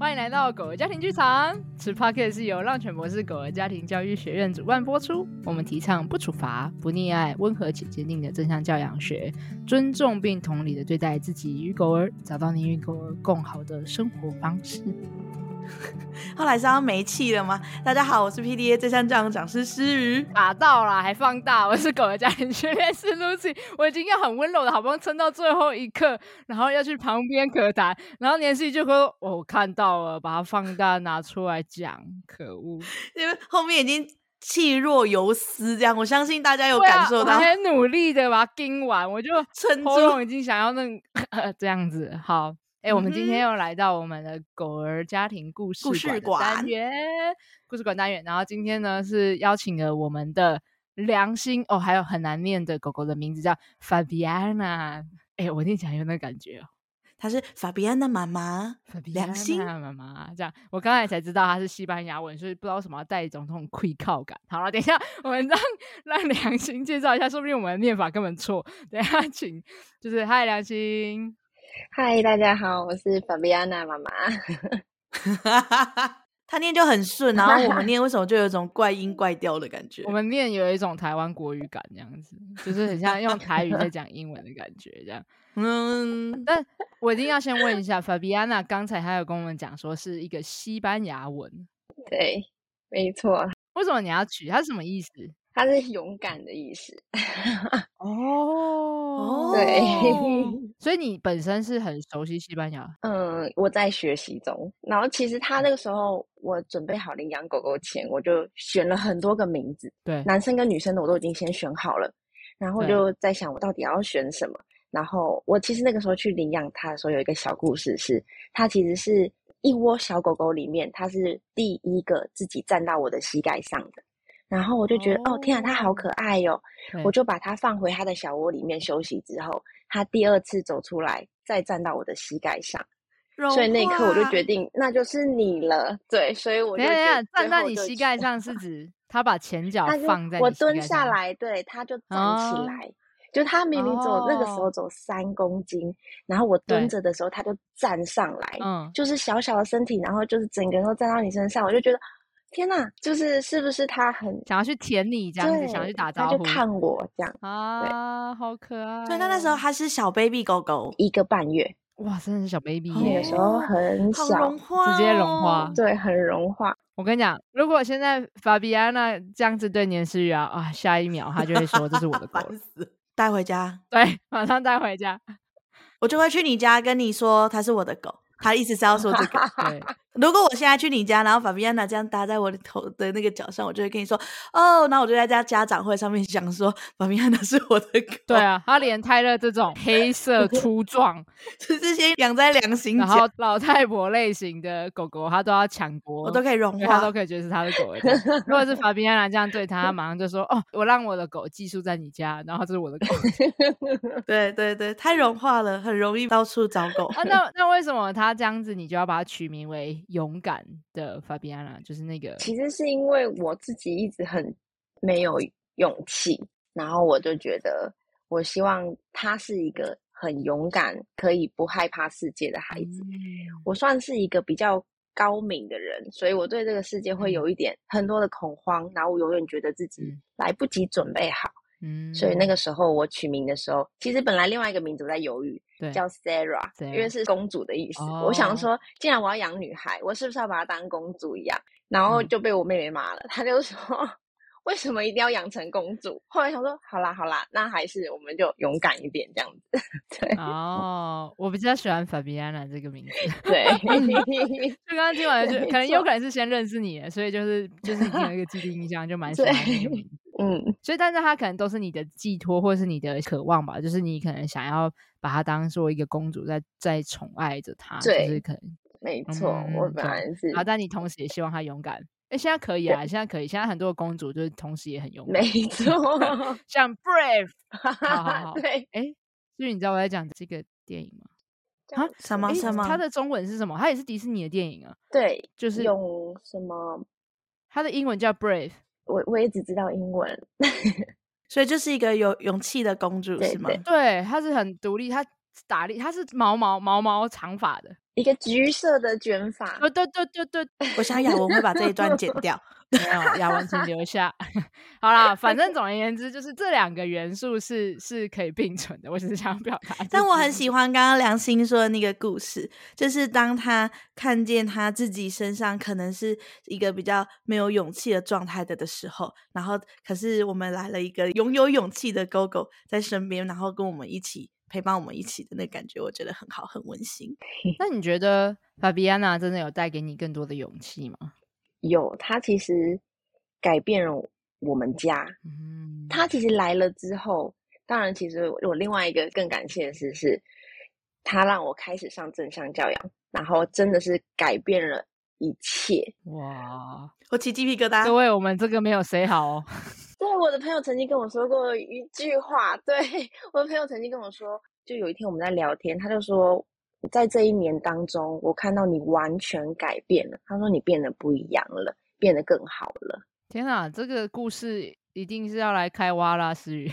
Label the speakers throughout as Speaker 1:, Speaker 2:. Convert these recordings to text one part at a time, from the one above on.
Speaker 1: 欢迎来到狗儿家庭剧场。此 Pocket 是由浪犬博士狗儿家庭教育学院主办播出。我们提倡不处罚、不溺爱、温和且坚定的正向教养学，尊重并同理的对待自己与狗儿，找到你与狗儿更好的生活方式。
Speaker 2: 后来是要没气了吗？大家好，我是 PDA 正向教养讲师诗瑜，
Speaker 1: 打到了还放大，我是狗的家庭训练师 Lucy，我已经要很温柔的，好不容易撑到最后一刻，然后要去旁边可谈，然后年思雨就说：“我看到了，把它放大拿出来讲，可恶！”
Speaker 2: 因为后面已经气若游丝，这样我相信大家有感受到，
Speaker 1: 啊、我很努力的把它撑完，我就 撑喉咙已经想要那 这样子，好。哎、欸，我们今天又来到我们的狗儿家庭故事馆单元，故事馆单元。然后今天呢是邀请了我们的良心哦，还有很难念的狗狗的名字叫 Fabiana。哎、欸，我听起来有那个感觉哦，
Speaker 2: 她是 Fabiana 妈妈，良心
Speaker 1: 妈妈。这样，我刚才才知道她是西班牙文，所以不知道为什么要带一种那种愧靠感。好了，等一下我们让让良心介绍一下，说不定我们的念法根本错。等一下请，就是嗨，良心。
Speaker 3: 嗨，大家好，我是 Fabiana 妈妈。
Speaker 2: 他念就很顺，然后我们 念为什么就有一种怪音怪调的感觉？
Speaker 1: 我们念有一种台湾国语感，这样子，就是很像用台语在讲英文的感觉，这样。嗯，但我一定要先问一下 Fabiana，刚才还有跟我们讲说是一个西班牙文，
Speaker 3: 对，没错。
Speaker 1: 为什么你要取？它是什么意思？
Speaker 3: 它是勇敢的意思。
Speaker 1: 哦，
Speaker 3: 对，
Speaker 1: 所以你本身是很熟悉西班牙？
Speaker 3: 嗯，我在学习中。然后其实他那个时候，我准备好领养狗狗前，我就选了很多个名字，
Speaker 1: 对，
Speaker 3: 男生跟女生的我都已经先选好了。然后就在想，我到底要选什么？然后我其实那个时候去领养它的时候，有一个小故事是，是他其实是一窝小狗狗里面，它是第一个自己站到我的膝盖上的。然后我就觉得，哦，哦天啊，它好可爱哟、哦！我就把它放回它的小窝里面休息之后，它第二次走出来，再站到我的膝盖上，所以那一刻我就决定，那就是你了。对，所以我就，等下
Speaker 1: 站在你膝盖上是指它把前脚放在你膝盖上，
Speaker 3: 我蹲下来，对，它就站起来。哦、就他明明走、哦、那个时候走三公斤，然后我蹲着的时候，他就站上来，嗯，就是小小的身体，然后就是整个人都站到你身上，我就觉得。天呐，就是是不是他很
Speaker 1: 想要去舔你这样子，想要去打招呼，
Speaker 3: 他就看我这样
Speaker 1: 啊，好可爱。
Speaker 2: 所以他那时候还是小 baby 狗狗，
Speaker 3: 一个半月，
Speaker 1: 哇，真的是小 baby，
Speaker 3: 那个时候很小，
Speaker 2: 融化哦、
Speaker 1: 直接融化，
Speaker 3: 对，很融化。
Speaker 1: 我跟你讲，如果现在 Fabiana 这样子对年思雨啊，啊，下一秒他就会说这是我的狗，
Speaker 2: 带回家，
Speaker 1: 对，马上带回家，
Speaker 2: 我就会去你家跟你说它是我的狗。他意思是要说这个。对，如果我现在去你家，然后法比安娜这样搭在我的头的那个脚上，我就会跟你说哦，那我就在家家长会上面讲说法比安娜是我的狗。
Speaker 1: 对啊，他连泰勒这种黑色粗壮，
Speaker 2: 是这些养在良心
Speaker 1: 然后老太婆类型的狗狗，他都要抢夺，
Speaker 2: 我都可以融化，
Speaker 1: 他都可以觉得是他的狗。如果是法比安娜这样对他，他马上就说哦，我让我的狗寄宿在你家，然后这是我的狗。
Speaker 2: 对对对，太融化了，很容易到处找狗。
Speaker 1: 啊，那那为什么他？这样子，你就要把它取名为勇敢的 Fabiana，就是那个。
Speaker 3: 其实是因为我自己一直很没有勇气，然后我就觉得，我希望他是一个很勇敢、可以不害怕世界的孩子。嗯、我算是一个比较高敏的人，所以我对这个世界会有一点很多的恐慌，然后我永远觉得自己来不及准备好。嗯，所以那个时候我取名的时候，其实本来另外一个名字我在犹豫，对，叫 Sarah，因为是公主的意思。哦、我想说，既然我要养女孩，我是不是要把她当公主一样？然后就被我妹妹骂了，嗯、她就说，为什么一定要养成公主？后来想说，好啦好啦，那还是我们就勇敢一点这样子。对，
Speaker 1: 哦，我比较喜欢 Fabiana 这个名字。
Speaker 3: 对，
Speaker 1: 就刚刚听完就，就可能有可能是先认识你，所以就是就是已经有一个既定印象，就蛮喜欢这个名字。
Speaker 3: 嗯，
Speaker 1: 所以，但是他可能都是你的寄托，或是你的渴望吧，就是你可能想要把它当做一个公主在，在在宠爱着他，
Speaker 3: 对，
Speaker 1: 就是可能
Speaker 3: 没错，嗯、我本来是，
Speaker 1: 好，但你同时也希望他勇敢。哎、欸，现在可以啊，现在可以，现在很多的公主就是同时也很勇敢，
Speaker 3: 没错，
Speaker 1: 像 Brave，好好好，
Speaker 3: 对，
Speaker 1: 哎、欸，所以你知道我在讲这个电影吗？
Speaker 2: 啊，什么什么？
Speaker 1: 它的中文是什么？它也是迪士尼的电影啊，
Speaker 3: 对，
Speaker 1: 就是
Speaker 3: 用什么？
Speaker 1: 它的英文叫 Brave。
Speaker 3: 我我也只知道英文，
Speaker 2: 所以就是一个有勇气的公主，是吗？
Speaker 1: 对，她是很独立，她打理，她是毛毛毛毛长发的，
Speaker 3: 一个橘色的卷发。
Speaker 1: 对对对对对，
Speaker 2: 我想雅文会把这一段剪掉。
Speaker 1: 没有，雅文请留下。好啦，反正总而言之，就是这两个元素是是可以并存的。我只是想表达，
Speaker 2: 但我很喜欢刚刚良心说的那个故事，就是当他看见他自己身上可能是一个比较没有勇气的状态的的时候，然后可是我们来了一个拥有勇气的狗狗在身边，然后跟我们一起陪伴我们一起的那感觉，我觉得很好，很温馨。
Speaker 1: 那你觉得法比安娜真的有带给你更多的勇气吗？
Speaker 3: 有，他其实改变了我们家。嗯，他其实来了之后，当然，其实我另外一个更感谢的事是，他让我开始上正向教养，然后真的是改变了一切。
Speaker 1: 哇，
Speaker 2: 我起鸡皮疙瘩。
Speaker 1: 各位，我们这个没有谁好哦。
Speaker 3: 对，我的朋友曾经跟我说过一句话，对，我的朋友曾经跟我说，就有一天我们在聊天，他就说。在这一年当中，我看到你完全改变了。他说你变得不一样了，变得更好了。
Speaker 1: 天啊，这个故事一定是要来开挖啦，思雨。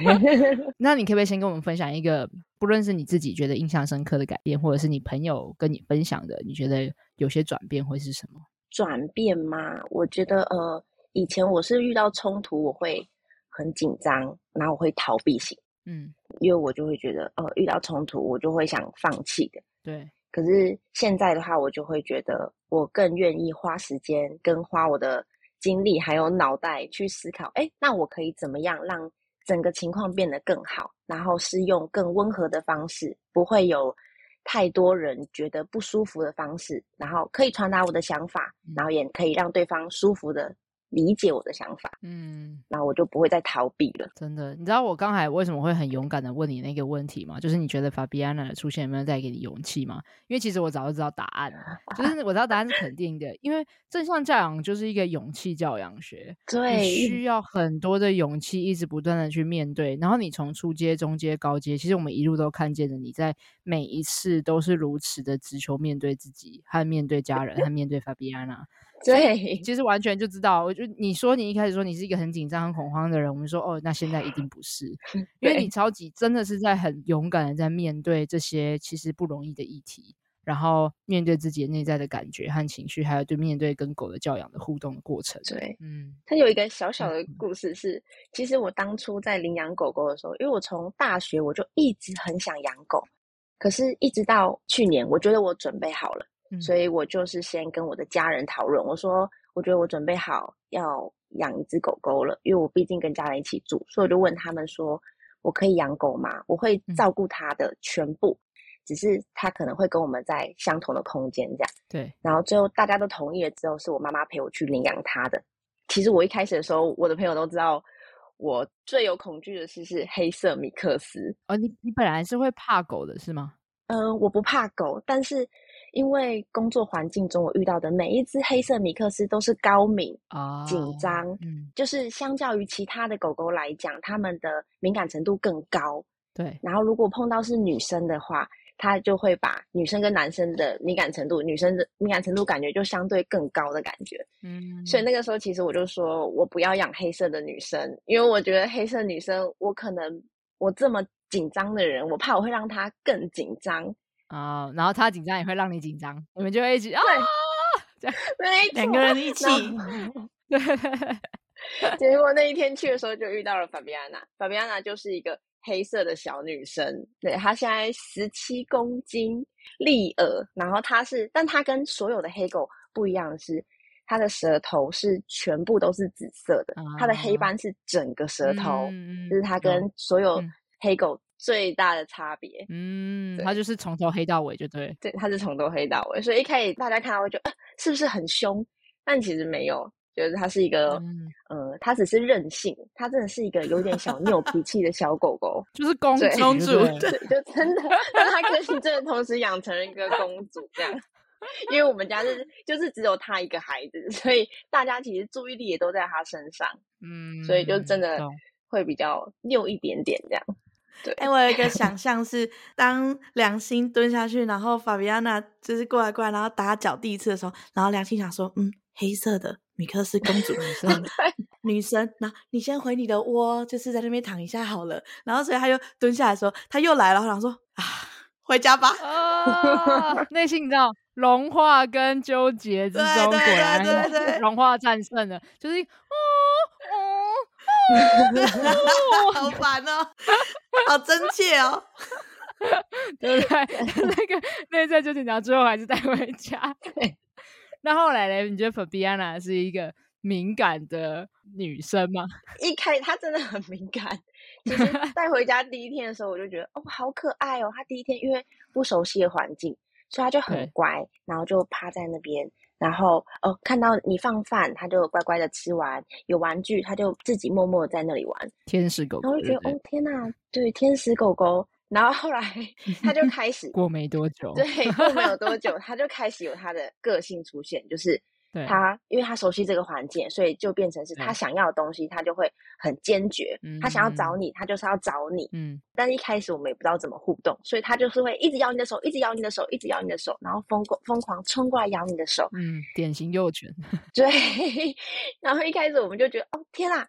Speaker 1: 那你可不可以先跟我们分享一个，不论是你自己觉得印象深刻的改变，或者是你朋友跟你分享的，你觉得有些转变会是什么？
Speaker 3: 转变吗？我觉得呃，以前我是遇到冲突我会很紧张，然后我会逃避型。嗯，因为我就会觉得，呃，遇到冲突我就会想放弃的。
Speaker 1: 对，
Speaker 3: 可是现在的话，我就会觉得，我更愿意花时间跟花我的精力还有脑袋去思考，哎，那我可以怎么样让整个情况变得更好？然后是用更温和的方式，不会有太多人觉得不舒服的方式，然后可以传达我的想法，然后也可以让对方舒服的。理解我的想法，嗯，那我就不会再逃避了。
Speaker 1: 真的，你知道我刚才为什么会很勇敢的问你那个问题吗？就是你觉得法比安娜的出现有没有带给你勇气吗？因为其实我早就知道答案了，就是我知道答案是肯定的。因为正向教养就是一个勇气教养
Speaker 3: 学，
Speaker 1: 对，需要很多的勇气，一直不断的去面对。然后你从初阶、中阶、高阶，其实我们一路都看见了你在每一次都是如此的直球面对自己，和面对家人，和面对法比安娜。
Speaker 3: 对，
Speaker 1: 其实完全就知道。我就你说你一开始说你是一个很紧张、很恐慌的人，我们说哦，那现在一定不是，因为你超级真的是在很勇敢的在面对这些其实不容易的议题，然后面对自己内在的感觉和情绪，还有对面对跟狗的教养的互动的过程。
Speaker 3: 对，嗯，它有一个小小的故事是，嗯、其实我当初在领养狗狗的时候，因为我从大学我就一直很想养狗，可是一直到去年，我觉得我准备好了。所以我就是先跟我的家人讨论，我说我觉得我准备好要养一只狗狗了，因为我毕竟跟家人一起住，所以我就问他们说，我可以养狗吗？我会照顾它的全部，只是它可能会跟我们在相同的空间这样。
Speaker 1: 对。
Speaker 3: 然后最后大家都同意了之后，是我妈妈陪我去领养它的。其实我一开始的时候，我的朋友都知道，我最有恐惧的是是黑色米克斯。
Speaker 1: 哦，你你本来是会怕狗的是吗？
Speaker 3: 嗯、呃，我不怕狗，但是。因为工作环境中，我遇到的每一只黑色米克斯都是高敏、oh, 紧张，嗯，就是相较于其他的狗狗来讲，它们的敏感程度更高。
Speaker 1: 对，
Speaker 3: 然后如果碰到是女生的话，它就会把女生跟男生的敏感程度，女生的敏感程度感觉就相对更高的感觉。嗯，所以那个时候其实我就说我不要养黑色的女生，因为我觉得黑色女生，我可能我这么紧张的人，我怕我会让她更紧张。
Speaker 1: 啊，uh, 然后他紧张也会让你紧张，你们就会一起啊，这样
Speaker 2: 两个人一起。
Speaker 1: 对，
Speaker 3: 结果那一天去的时候就遇到了法比安娜，法比安娜就是一个黑色的小女生，对，她现在十七公斤，立耳，然后她是，但她跟所有的黑狗不一样的是，她的舌头是全部都是紫色的，她、uh, 的黑斑是整个舌头，嗯、就是她跟所有黑狗。最大的差别，
Speaker 1: 嗯，他就是从头黑到尾，就对，
Speaker 3: 对，他是从头黑到尾，所以一开始大家看到会觉得，呃，是不是很凶？但其实没有，就是他是一个，嗯，呃，他只是任性，他真的是一个有点小 拗脾气的小狗狗，
Speaker 1: 就是公主，公主，
Speaker 3: 对，就真的，但他可以真的同时养成了一个公主这样，因为我们家是就是只有他一个孩子，所以大家其实注意力也都在他身上，嗯，所以就真的会比较拗一点点这样。对，
Speaker 2: 哎，我有一个想象是，当良心蹲下去，然后法比安娜就是过来过来，然后打脚第一次的时候，然后良心想说，嗯，黑色的米克斯公主，女生，那你先回你的窝，就是在那边躺一下好了。然后所以他就蹲下来说，他又来了，我想说啊，回家吧。
Speaker 1: 啊，内心你知道融化跟纠结之中，果然融化战胜了，就是哦
Speaker 2: 哦，好烦哦，好真切哦。
Speaker 1: 对不对？那个内在就紧张，最后还是带回家。对。那后来呢？你觉得 Fabiana 是一个敏感的女生吗？
Speaker 3: 一开她真的很敏感。其实带回家第一天的时候，我就觉得哦，好可爱哦。她第一天因为不熟悉的环境，所以她就很乖，然后就趴在那边，然后哦，看到你放饭，他就乖乖的吃完。有玩具，他就自己默默在那里玩。
Speaker 1: 天使狗狗，
Speaker 3: 然后就觉得哦，天哪，对，天使狗狗。然后后来 他就开始
Speaker 1: 过没多久，
Speaker 3: 对，过没有多久，他就开始有他的个性出现，就是他，因为他熟悉这个环境，所以就变成是他想要的东西，他就会很坚决。嗯他想要找你，他就是要找你。嗯，但是一开始我们也不知道怎么互动，所以他就是会一直咬你的手，一直咬你的手，一直咬你的手，然后疯狂疯狂冲过来咬你的手。
Speaker 1: 嗯，典型幼犬。
Speaker 3: 对，然后一开始我们就觉得，哦天啊，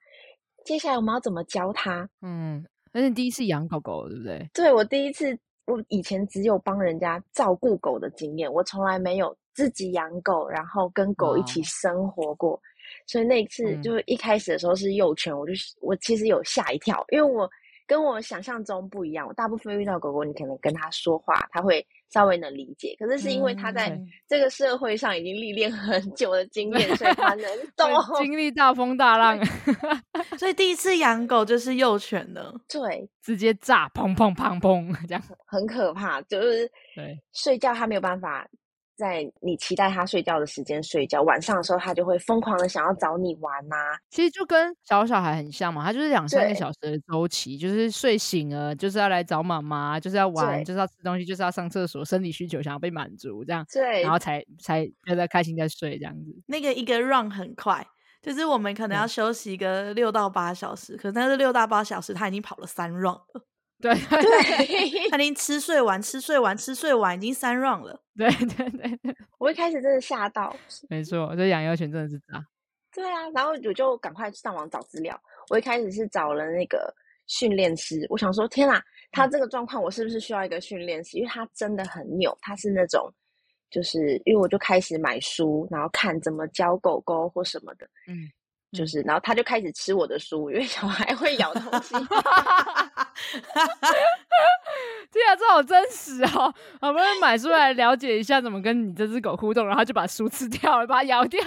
Speaker 3: 接下来我们要怎么教他？
Speaker 1: 嗯。那是你第一次养狗狗，对不对？
Speaker 3: 对，我第一次，我以前只有帮人家照顾狗的经验，我从来没有自己养狗，然后跟狗一起生活过。哦、所以那一次，就是一开始的时候是幼犬，嗯、我就我其实有吓一跳，因为我跟我想象中不一样。我大部分遇到狗狗，你可能跟它说话，它会稍微能理解。可是是因为它在这个社会上已经历练很久的经验，嗯、所以它能 懂，
Speaker 1: 经历大风大浪。
Speaker 2: 所以第一次养狗就是幼犬的，
Speaker 3: 对，
Speaker 1: 直接炸，砰砰砰砰，这样
Speaker 3: 很可怕。就是对睡觉，它没有办法在你期待他睡觉的时间睡觉。晚上的时候，他就会疯狂的想要找你玩呐、啊。
Speaker 1: 其实就跟小小孩很像嘛，他就是两三个小时的周期，就是睡醒了就是要来找妈妈，就是要玩，就是要吃东西，就是要上厕所，生理需求想要被满足，这样对，然后才才觉得开心再睡这样子。
Speaker 2: 那个一个 run 很快。就是我们可能要休息一个六到八小时，嗯、可是那是六到八小时他已经跑了三 round 了。
Speaker 1: 对对，
Speaker 2: 他已经吃睡完吃睡完吃睡完已经三 round 了。
Speaker 1: 对对对，
Speaker 3: 我一开始真的吓到。
Speaker 1: 没错，这养幼犬真的是这样。
Speaker 3: 对啊，然后我就赶快上网找资料。我一开始是找了那个训练师，我想说天啊，他这个状况我是不是需要一个训练师？因为他真的很扭，他是那种。就是因为我就开始买书，然后看怎么教狗狗或什么的，嗯，就是然后他就开始吃我的书，因为小孩会咬东西。
Speaker 1: 对啊，这好真实哦！好不容易买书来了解一下怎么跟你这只狗互动，然后就把书吃掉了，把它咬掉，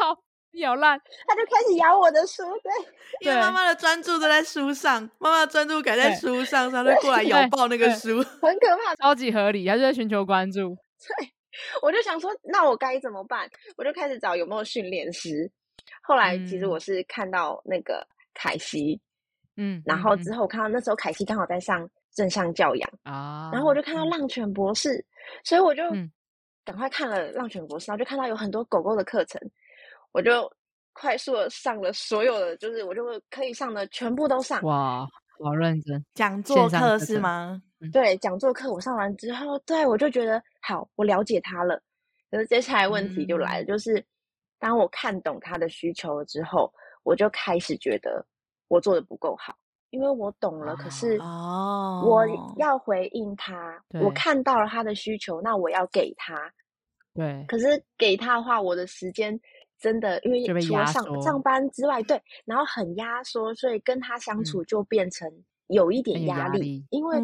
Speaker 1: 咬烂，
Speaker 3: 他就开始咬我的书。对，
Speaker 2: 因为妈妈的专注都在书上，妈妈的专注感在书上，他就过来咬爆那个书，
Speaker 3: 很可怕，
Speaker 1: 超级合理，他就在寻求关注。
Speaker 3: 对。我就想说，那我该怎么办？我就开始找有没有训练师。后来其实我是看到那个凯西，嗯，然后之后我看到那时候凯西刚好在上正向教养啊，然后我就看到浪犬博士，所以我就赶快看了浪犬博士，然后就看到有很多狗狗的课程，我就快速的上了所有的，就是我就可以上的全部都上。
Speaker 1: 哇，好认真，
Speaker 2: 讲座课是吗？
Speaker 3: 对，讲座课我上完之后，对我就觉得好，我了解他了。可是接下来问题就来了，嗯、就是当我看懂他的需求了之后，我就开始觉得我做的不够好，因为我懂了，可是哦，我要回应他，哦、我看到了他的需求，那我要给他。
Speaker 1: 对，
Speaker 3: 可是给他的话，我的时间真的因为除了上上班之外，对，然后很压缩，所以跟他相处就变成。有一点压力，力。因为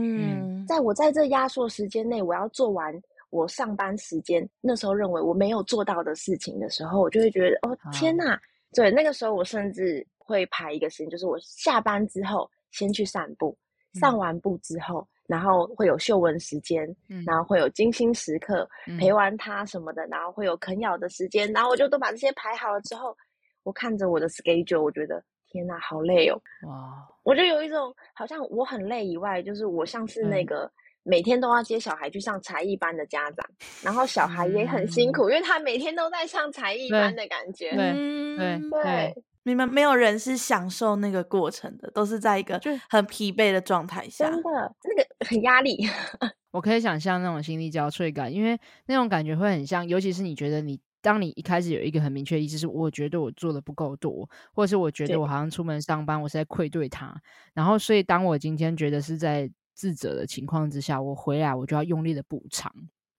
Speaker 3: 在我在这压缩时间内，我要做完我上班时间那时候认为我没有做到的事情的时候，我就会觉得哦天呐！啊、对，那个时候我甚至会排一个时间，就是我下班之后先去散步，嗯、散完步之后，然后会有嗅闻时间，嗯、然后会有精心时刻、嗯、陪完他什么的，然后会有啃咬的时间，然后我就都把这些排好了之后，我看着我的 schedule，我觉得。天呐，好累哦！哇，我就有一种好像我很累以外，就是我像是那个每天都要接小孩去上才艺班的家长，嗯、然后小孩也很辛苦，嗯、因为他每天都在上才艺班的感觉。
Speaker 1: 对对对，
Speaker 2: 你们没有人是享受那个过程的，都是在一个很疲惫的状态下，
Speaker 3: 真的那个很压力。
Speaker 1: 我可以想象那种心力交瘁感，因为那种感觉会很像，尤其是你觉得你当你一开始有一个很明确的意思，是我觉得我做的不够多，或者是我觉得我好像出门上班，我是在愧对他。然后，所以当我今天觉得是在自责的情况之下，我回来我就要用力的补偿。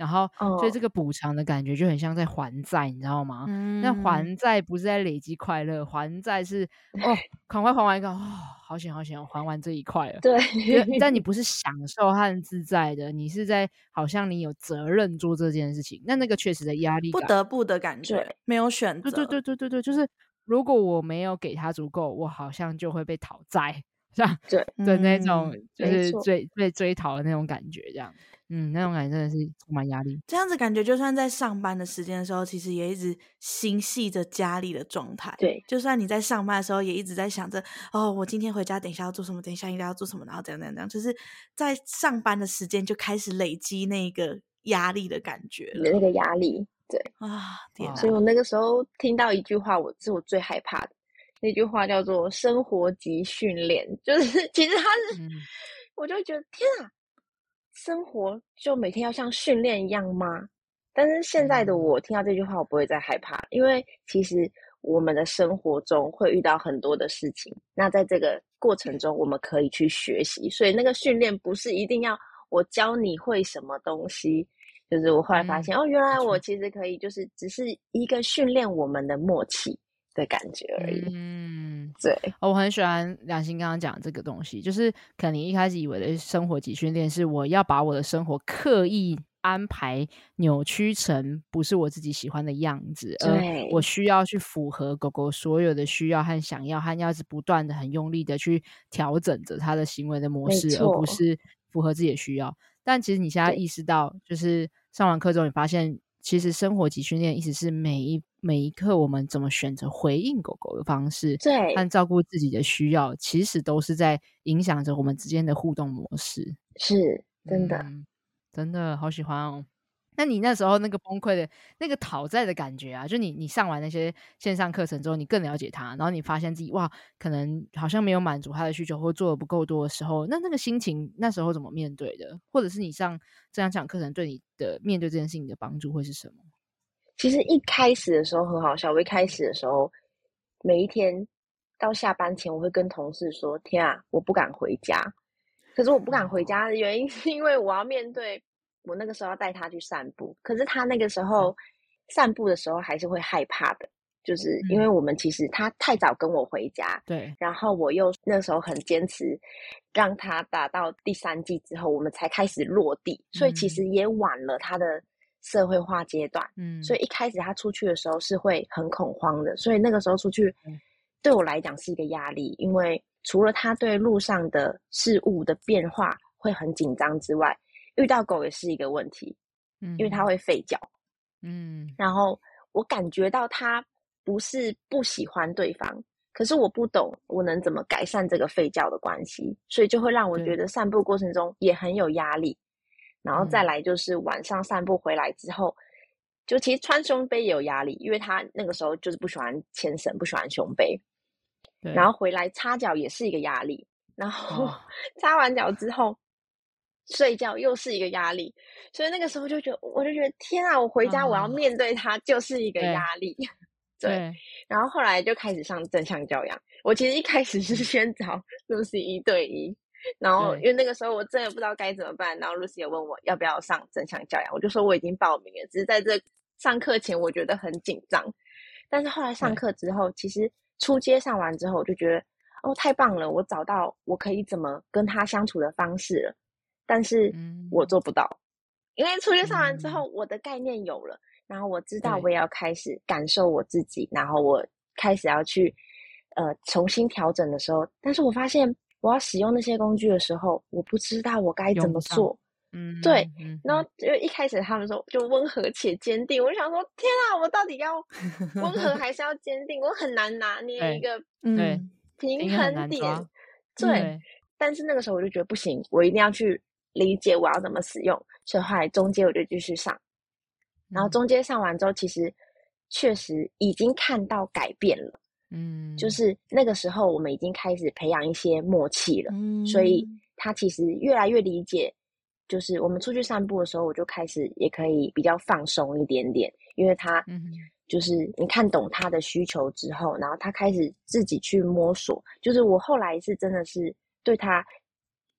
Speaker 1: 然后，所以这个补偿的感觉就很像在还债，你知道吗？嗯、那还债不是在累积快乐，还债是哦，赶快还完一个哦，好险好险，我还完这一块了。
Speaker 3: 对，
Speaker 1: 但你不是享受和自在的，你是在好像你有责任做这件事情。那那个确实的压力，
Speaker 2: 不得不的感觉，
Speaker 3: 对
Speaker 2: 没有选择。
Speaker 1: 对对对对对对，就是如果我没有给他足够，我好像就会被讨债，是吧
Speaker 3: 对
Speaker 1: 的那种，就是追被追讨的那种感觉，这样。嗯，那种感觉真的是充满压力。
Speaker 2: 这样子感觉，就算在上班的时间的时候，其实也一直心系着家里的状态。
Speaker 3: 对，
Speaker 2: 就算你在上班的时候，也一直在想着，哦，我今天回家，等一下要做什么？等一下应该要做什么？然后怎样怎样怎样，就是在上班的时间就开始累积那个压力的感觉了。
Speaker 3: 那个压力，对
Speaker 2: 啊，天啊！
Speaker 3: 所以我那个时候听到一句话，我是我最害怕的那句话，叫做“生活及训练”，就是 其实他是，嗯、我就觉得天啊！生活就每天要像训练一样吗？但是现在的我听到这句话，我不会再害怕，因为其实我们的生活中会遇到很多的事情。那在这个过程中，我们可以去学习。所以那个训练不是一定要我教你会什么东西，就是我后来发现、嗯、哦，原来我其实可以，就是只是一个训练我们的默契的感觉而已。嗯，对，
Speaker 1: 我很喜欢梁心刚刚讲这个东西，就是可能你一开始以为的生活即训练是我要把我的生活刻意安排扭曲成不是我自己喜欢的样子，
Speaker 3: 而，
Speaker 1: 我需要去符合狗狗所有的需要和想要，和要是不断的很用力的去调整着它的行为的模式，而不是符合自己的需要。但其实你现在意识到，就是上完课之后，你发现。其实生活即训练，一直是每一每一刻我们怎么选择回应狗狗的方式，
Speaker 3: 对，
Speaker 1: 和照顾自己的需要，其实都是在影响着我们之间的互动模式。
Speaker 3: 是真的，
Speaker 1: 嗯，真的好喜欢哦。那你那时候那个崩溃的那个讨债的感觉啊，就你你上完那些线上课程之后，你更了解他，然后你发现自己哇，可能好像没有满足他的需求，或做的不够多的时候，那那个心情那时候怎么面对的？或者是你上这两讲课程对你的面对这件事情的帮助会是什么？
Speaker 3: 其实一开始的时候很好笑，我一开始的时候，每一天到下班前，我会跟同事说：“天啊，我不敢回家。”可是我不敢回家的原因是因为我要面对。我那个时候要带他去散步，可是他那个时候散步的时候还是会害怕的，就是因为我们其实他太早跟我回家，
Speaker 1: 对，
Speaker 3: 然后我又那时候很坚持让他打到第三季之后，我们才开始落地，所以其实也晚了他的社会化阶段，嗯，所以一开始他出去的时候是会很恐慌的，所以那个时候出去对我来讲是一个压力，因为除了他对路上的事物的变化会很紧张之外。遇到狗也是一个问题，嗯，因为它会吠叫，嗯，然后我感觉到他不是不喜欢对方，可是我不懂我能怎么改善这个吠叫的关系，所以就会让我觉得散步过程中也很有压力。然后再来就是晚上散步回来之后，嗯，就其实穿胸背也有压力，因为他那个时候就是不喜欢牵绳，不喜欢胸背，然后回来擦脚也是一个压力，然后 擦完脚之后。睡觉又是一个压力，所以那个时候就觉得，我就觉得天啊，我回家我要面对它就是一个压力。哦、对，对，然后后来就开始上正向教养。我其实一开始是 先找 Lucy 一对一，然后因为那个时候我真的不知道该怎么办，然后 Lucy 也问我要不要上正向教养，我就说我已经报名了，只是在这上课前我觉得很紧张，但是后来上课之后，其实初阶上完之后，我就觉得哦太棒了，我找到我可以怎么跟他相处的方式了。但是我做不到，嗯、因为出去上完之后，我的概念有了，嗯、然后我知道我也要开始感受我自己，然后我开始要去呃重新调整的时候，但是我发现我要使用那些工具的时候，我不知道我该怎么做。嗯，对。嗯、然后因为一开始他们说就温和且坚定，我就想说天啊，我到底要 温和还是要坚定？我很难拿捏一个嗯平衡点。对，但是那个时候我就觉得不行，我一定要去。理解我要怎么使用，所以后来中间我就继续上，然后中间上完之后，其实确实已经看到改变了，嗯，就是那个时候我们已经开始培养一些默契了，嗯，所以他其实越来越理解，就是我们出去散步的时候，我就开始也可以比较放松一点点，因为他就是你看懂他的需求之后，然后他开始自己去摸索。就是我后来是真的是对他，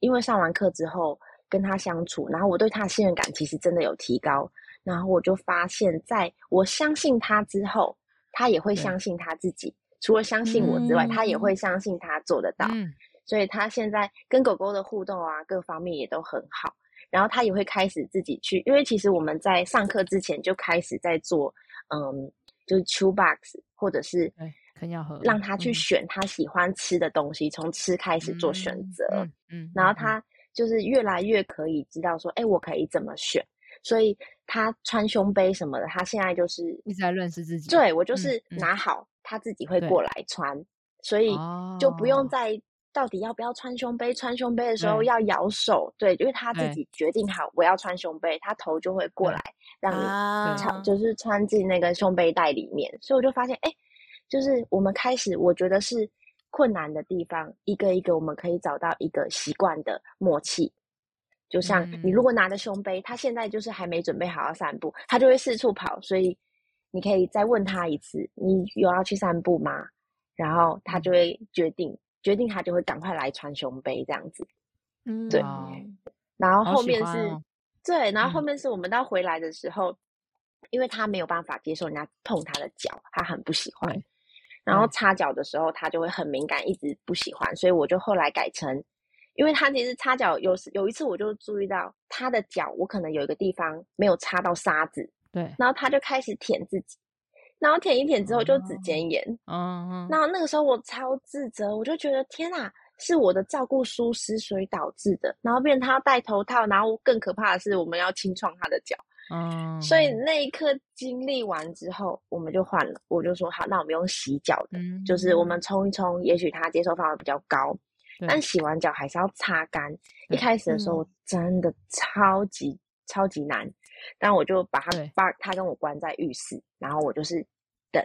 Speaker 3: 因为上完课之后跟他相处，然后我对他的信任感其实真的有提高。然后我就发现，在我相信他之后，他也会相信他自己。除了相信我之外，嗯、他也会相信他做得到。嗯、所以他现在跟狗狗的互动啊，各方面也都很好。然后他也会开始自己去，因为其实我们在上课之前就开始在做，嗯。就是 chew box，或者是
Speaker 1: 肯要喝，
Speaker 3: 让他去选他喜欢吃的东西，从、嗯、吃开始做选择。嗯，然后他就是越来越可以知道说，哎、欸，我可以怎么选。所以他穿胸背什么的，他现在就是
Speaker 1: 一直在认识自己。
Speaker 3: 对，我就是拿好，嗯、他自己会过来穿，所以就不用再。到底要不要穿胸背？穿胸背的时候要摇手，对，对，因为他自己决定好我要穿胸背，他头就会过来让你穿，就是穿进那个胸背带里面。所以我就发现，哎，就是我们开始，我觉得是困难的地方，一个一个我们可以找到一个习惯的默契。就像你如果拿着胸背，他现在就是还没准备好要散步，他就会四处跑，所以你可以再问他一次，你有要去散步吗？然后他就会决定。决定他就会赶快来穿胸背这样子，嗯，对。然后后面是，哦、对，然后后面是我们到回来的时候，嗯、因为他没有办法接受人家碰他的脚，他很不喜欢。嗯、然后擦脚的时候，他就会很敏感，一直不喜欢。所以我就后来改成，因为他其实擦脚有有一次我就注意到他的脚，我可能有一个地方没有擦到沙子，
Speaker 1: 对。
Speaker 3: 然后他就开始舔自己。然后舔一舔之后就指尖炎，嗯嗯，然后那个时候我超自责，我就觉得天哪，是我的照顾疏失所以导致的。然后变成他要戴头套，然后更可怕的是我们要清创他的脚，嗯，所以那一刻经历完之后，我们就换了，我就说好，那我们用洗脚的，嗯、就是我们冲一冲，也许他接受范围比较高，但洗完脚还是要擦干。一开始的时候真的超级、嗯、超级难，但我就把他对把他跟我关在浴室，然后我就是。等，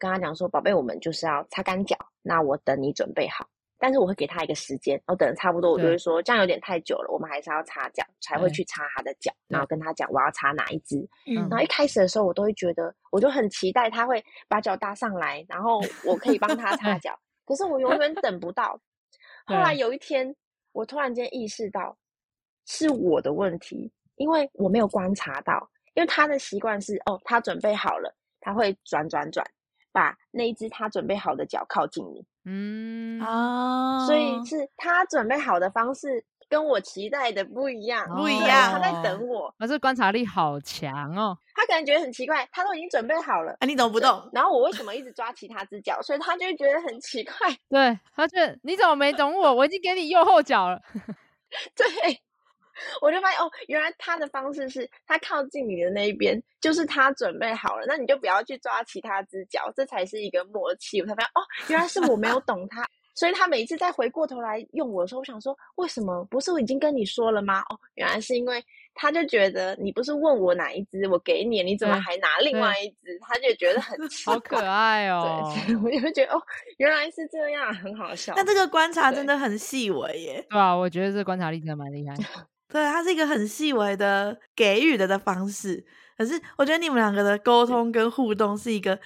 Speaker 3: 跟他讲说，宝贝，我们就是要擦干脚，那我等你准备好。但是我会给他一个时间，我等差不多，我就会说，这样有点太久了，我们还是要擦脚，才会去擦他的脚，然后跟他讲我要擦哪一只。嗯，然后一开始的时候，我都会觉得，我就很期待他会把脚搭上来，然后我可以帮他擦脚。可是我永远等不到。后来有一天，我突然间意识到是我的问题，因为我没有观察到，因为他的习惯是，哦，他准备好了。他会转转转，把那一只他准备好的脚靠近你。嗯啊，所以是他准备好的方式跟我期待的不一样，不一样。他在等我，
Speaker 1: 他是观察力好强哦。
Speaker 3: 他可能觉得很奇怪，他都已经准备好了，
Speaker 2: 啊，你怎么不动？
Speaker 3: 然后我为什么一直抓其他只脚？所以他就会觉得很奇怪。
Speaker 1: 对，他觉得你怎么没懂我？我已经给你右后脚了。
Speaker 3: 对。我就发现哦，原来他的方式是他靠近你的那一边，就是他准备好了，那你就不要去抓其他只脚，这才是一个默契。我才发现哦，原来是我没有懂他，所以他每一次再回过头来用我的时候，我想说为什么不是我已经跟你说了吗？哦，原来是因为他就觉得你不是问我哪一只，我给你，你怎么还拿另外一只？他就觉得很 奇怪，
Speaker 1: 好可爱哦。
Speaker 3: 对，我就会觉得哦，原来是这样，很好笑。
Speaker 2: 那这个观察真的很细微耶。
Speaker 1: 对啊，我觉得这观察力真的蛮厉害。
Speaker 2: 对，它是一个很细微的给予的的方式。可是我觉得你们两个的沟通跟互动是一个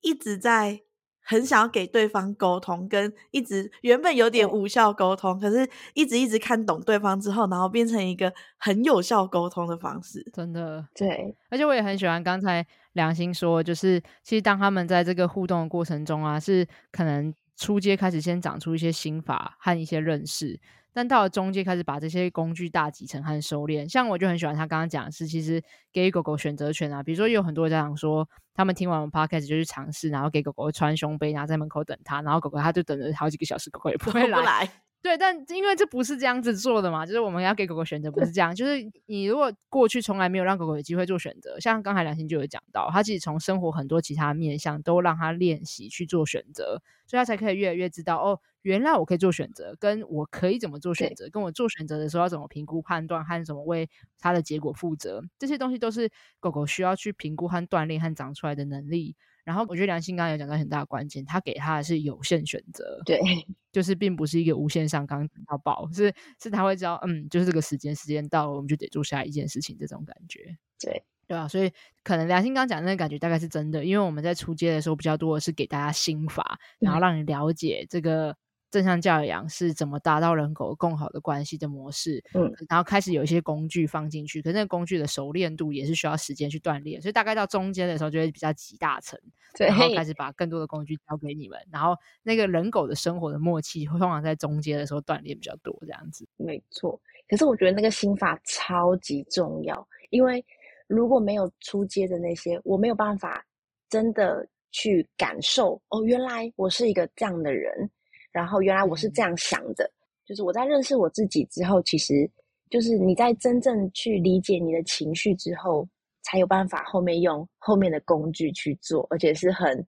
Speaker 2: 一直在很想要给对方沟通，跟一直原本有点无效沟通，可是一直一直看懂对方之后，然后变成一个很有效沟通的方式。
Speaker 1: 真的，
Speaker 3: 对。
Speaker 1: 而且我也很喜欢刚才良心说，就是其实当他们在这个互动的过程中啊，是可能初阶开始先长出一些心法和一些认识。但到了中介，开始把这些工具大集成和收敛。像我就很喜欢他刚刚讲的是，其实给狗狗选择权啊。比如说，有很多家长说，他们听完我们 podcast 就去尝试，然后给狗狗穿胸背，然后在门口等它，然后狗狗它就等了好几个小时，狗狗也不会来。对，但因为这不是这样子做的嘛，就是我们要给狗狗选择，不是这样。就是你如果过去从来没有让狗狗有机会做选择，像刚才良心就有讲到，他其实从生活很多其他面向都让他练习去做选择，所以他才可以越来越知道哦。原来我可以做选择，跟我可以怎么做选择，跟我做选择的时候要怎么评估判断和怎么为它的结果负责，这些东西都是狗狗需要去评估和锻炼和长出来的能力。然后我觉得良心刚刚有讲到很大的关键，他给他的是有限选择，
Speaker 3: 对，
Speaker 1: 就是并不是一个无限上纲等到爆，是是他会知道，嗯，就是这个时间时间到了，我们就得做下一件事情，这种感觉，
Speaker 3: 对。
Speaker 1: 对啊，所以可能良心刚讲的那个感觉大概是真的，因为我们在出街的时候比较多的是给大家心法，然后让你了解这个正向教养是怎么达到人狗更好的关系的模式，嗯，然后开始有一些工具放进去，可是那个工具的熟练度也是需要时间去锻炼，所以大概到中间的时候就会比较集大成，对，然后开始把更多的工具交给你们，然后那个人狗的生活的默契会通常在中间的时候锻炼比较多，这样子。
Speaker 3: 没错，可是我觉得那个心法超级重要，因为。如果没有出街的那些，我没有办法真的去感受哦，原来我是一个这样的人，然后原来我是这样想的。就是我在认识我自己之后，其实就是你在真正去理解你的情绪之后，才有办法后面用后面的工具去做，而且是很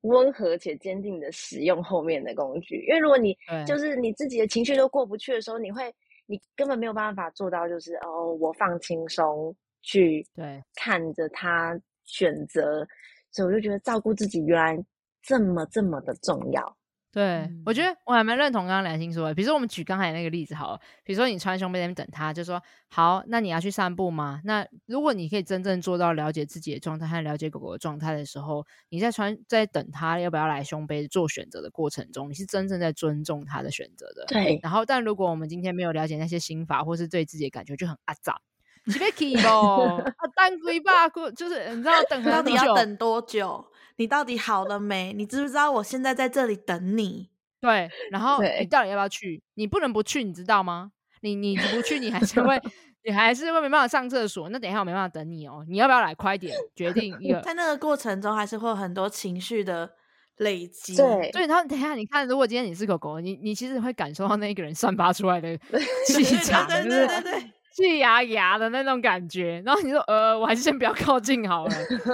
Speaker 3: 温和且坚定的使用后面的工具。因为如果你就是你自己的情绪都过不去的时候，你会你根本没有办法做到，就是哦，我放轻松。去对看着他选择，所以我就觉得照顾自己原来这么这么的重要。
Speaker 1: 对、嗯、我觉得我还蛮认同刚刚良心说的。比如说我们举刚才那个例子好了，比如说你穿胸背在那边等他，就说好，那你要去散步吗？那如果你可以真正做到了解自己的状态和了解狗狗的状态的时候，你在穿在等他要不要来胸背做选择的过程中，你是真正在尊重他的选择的。
Speaker 3: 对。
Speaker 1: 然后，但如果我们今天没有了解那些心法，或是对自己的感觉就很阿杂。是被气咯，等几百个，就是你知道 等
Speaker 2: 到底要等多久？你到底好了没？你知不知道我现在在这里等你？
Speaker 1: 对，然后你到底要不要去？你不能不去，你知道吗？你你不去，你还是会，你还是会没办法上厕所。那等一下我没办法等你哦。你要不要来？快点决定一 个。
Speaker 2: 在那个过程中，还是会有很多情绪的累积。
Speaker 3: 对，
Speaker 1: 所以然后等一下，你看，如果今天你是狗狗，你你其实会感受到那一个人散发出来的气场，
Speaker 2: 对对对对。
Speaker 1: 气牙牙的那种感觉，然后你说，呃，我还是先不要靠近好了，对不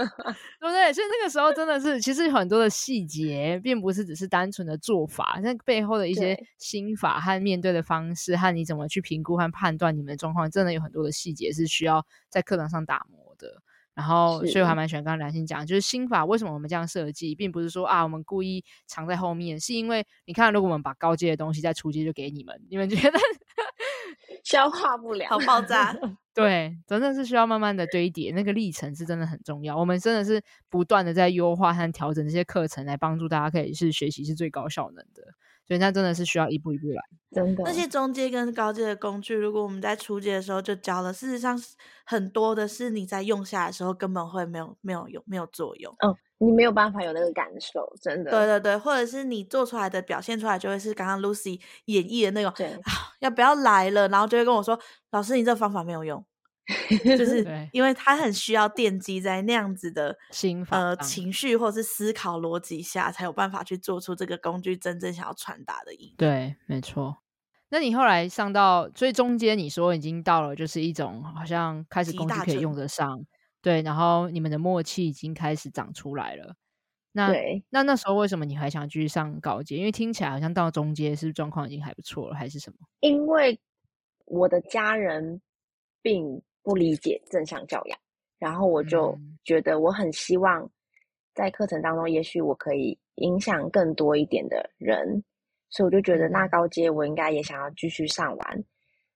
Speaker 1: 对？所以那个时候真的是，其实很多的细节，并不是只是单纯的做法，那背后的一些心法和面对的方式，和你怎么去评估和判断你们的状况，真的有很多的细节是需要在课堂上打磨的。然后，所以我还蛮喜欢刚刚良心讲，就是心法为什么我们这样设计，并不是说啊，我们故意藏在后面，是因为你看，如果我们把高阶的东西在初阶就给你们，你们觉得？
Speaker 3: 消化不了，
Speaker 2: 好爆 炸。
Speaker 1: 对，真的是需要慢慢的堆叠，那个历程是真的很重要。我们真的是不断的在优化和调整这些课程，来帮助大家可以是学习是最高效能的。所以那真的是需要一步一步来。
Speaker 3: 真的，
Speaker 2: 那些中阶跟高阶的工具，如果我们在初阶的时候就教了，事实上很多的是你在用下来的时候根本会没有没有用没有作用。
Speaker 3: 嗯。你没有办法有那个感受，真的。
Speaker 2: 对对对，或者是你做出来的表现出来，就会是刚刚 Lucy 演绎的那种。
Speaker 3: 对
Speaker 2: 啊，要不要来了？然后就会跟我说：“老师，你这方法没有用。” 就是因为他很需要奠基在那样子的
Speaker 1: 心法
Speaker 2: 呃情绪或是思考逻辑下，才有办法去做出这个工具真正想要传达的意义。
Speaker 1: 对，没错。那你后来上到最中间，你说已经到了，就是一种好像开始工具可以用得上。对，然后你们的默契已经开始长出来了。那
Speaker 3: 对
Speaker 1: 那那时候为什么你还想继续上高阶？因为听起来好像到中阶是不是状况已经还不错了，还是什么？
Speaker 3: 因为我的家人并不理解正向教养，然后我就觉得我很希望在课程当中，也许我可以影响更多一点的人，所以我就觉得那高阶我应该也想要继续上完，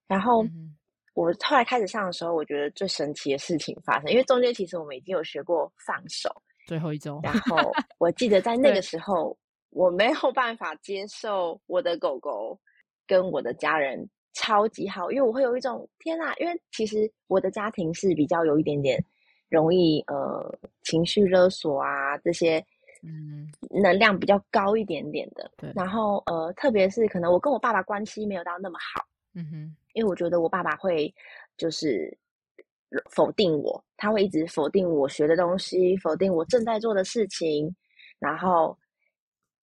Speaker 3: 然后。嗯我后来开始上的时候，我觉得最神奇的事情发生，因为中间其实我们已经有学过放手，
Speaker 1: 最后一周。
Speaker 3: 然后 我记得在那个时候，我没有办法接受我的狗狗跟我的家人超级好，因为我会有一种天哪，因为其实我的家庭是比较有一点点容易呃情绪勒索啊这些，嗯，能量比较高一点点的。对。然后呃，特别是可能我跟我爸爸关系没有到那么好。嗯哼。因为我觉得我爸爸会就是否定我，他会一直否定我学的东西，否定我正在做的事情。然后，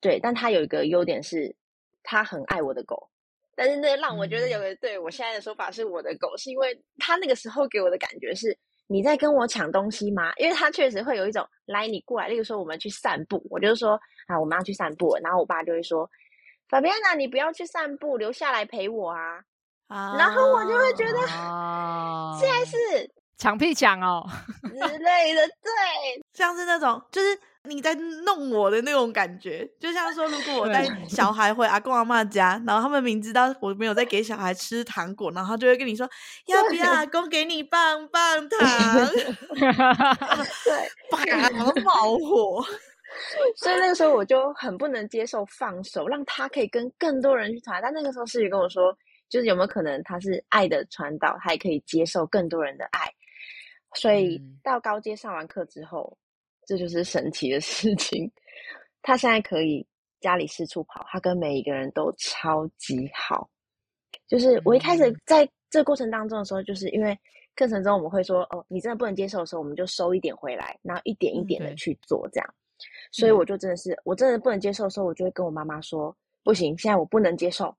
Speaker 3: 对，但他有一个优点是，他很爱我的狗。但是那让我觉得有个对我现在的说法是我的狗，是因为他那个时候给我的感觉是你在跟我抢东西吗？因为他确实会有一种来你过来，例如说我们去散步，我就说啊我们要去散步，然后我爸就会说法比安娜你不要去散步，留下来陪我啊。然后我就会觉得，现在是
Speaker 1: 抢屁抢哦
Speaker 3: 之类的，对，
Speaker 2: 像是那种，就是你在弄我的那种感觉，就像说，如果我带小孩回阿公阿嬷家，然后他们明知道我没有在给小孩吃糖果，然后就会跟你说，要不要阿公给你棒棒糖？
Speaker 3: 对，
Speaker 2: 爸冒火。
Speaker 3: 所以那个时候我就很不能接受放手，让他可以跟更多人去传。但那个时候师姐跟我说，就是有没有可能他是爱的传导，他也可以接受更多人的爱。所以到高阶上完课之后。这就是神奇的事情，他现在可以家里四处跑，他跟每一个人都超级好。就是我一开始在这个过程当中的时候，就是因为课程中我们会说，哦，你真的不能接受的时候，我们就收一点回来，然后一点一点的去做这样。所以我就真的是，我真的不能接受的时候，我就会跟我妈妈说，不行，现在我不能接受。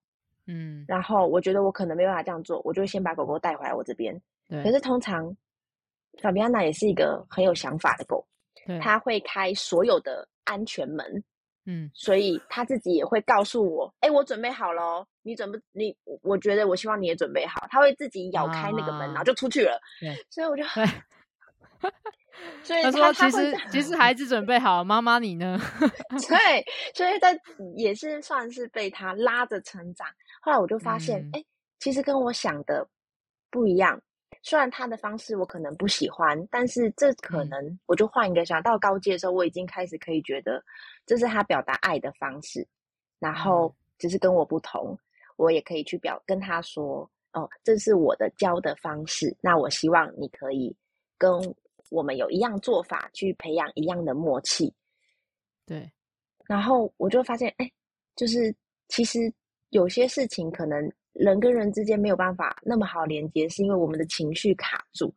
Speaker 3: 嗯，然后我觉得我可能没办法这样做，我就会先把狗狗带回来我这边。可是通常，法比安娜也是一个很有想法的狗。他会开所有的安全门，嗯，所以他自己也会告诉我，哎、欸，我准备好了，你准备，你，我觉得我希望你也准备好。他会自己咬开那个门，啊、然后就出去了。对，所以我就，对 所以他，他说，其
Speaker 1: 实其实孩子准备好，妈妈你呢？
Speaker 3: 对，所以在也是算是被他拉着成长。后来我就发现，哎、嗯欸，其实跟我想的不一样。虽然他的方式我可能不喜欢，但是这可能我就换一个想，到高阶的时候，我已经开始可以觉得这是他表达爱的方式，然后只是跟我不同，我也可以去表跟他说，哦，这是我的教的方式，那我希望你可以跟我们有一样做法，去培养一样的默契。
Speaker 1: 对，
Speaker 3: 然后我就发现，哎，就是其实有些事情可能。人跟人之间没有办法那么好连接，是因为我们的情绪卡住，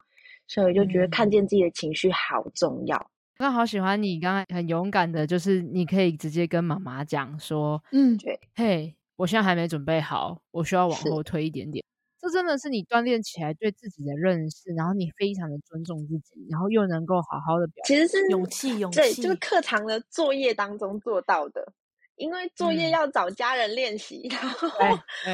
Speaker 3: 所以我就觉得看见自己的情绪好重要。嗯、
Speaker 1: 我刚好喜欢你刚才很勇敢的，就是你可以直接跟妈妈讲说，
Speaker 3: 嗯，对，
Speaker 1: 嘿，我现在还没准备好，我需要往后推一点点。这真的是你锻炼起来对自己的认识，然后你非常的尊重自己，然后又能够好好的表现，
Speaker 3: 其实是
Speaker 2: 勇气，勇气，
Speaker 3: 对，就是课堂的作业当中做到的。因为作业要找家人练习，嗯、然后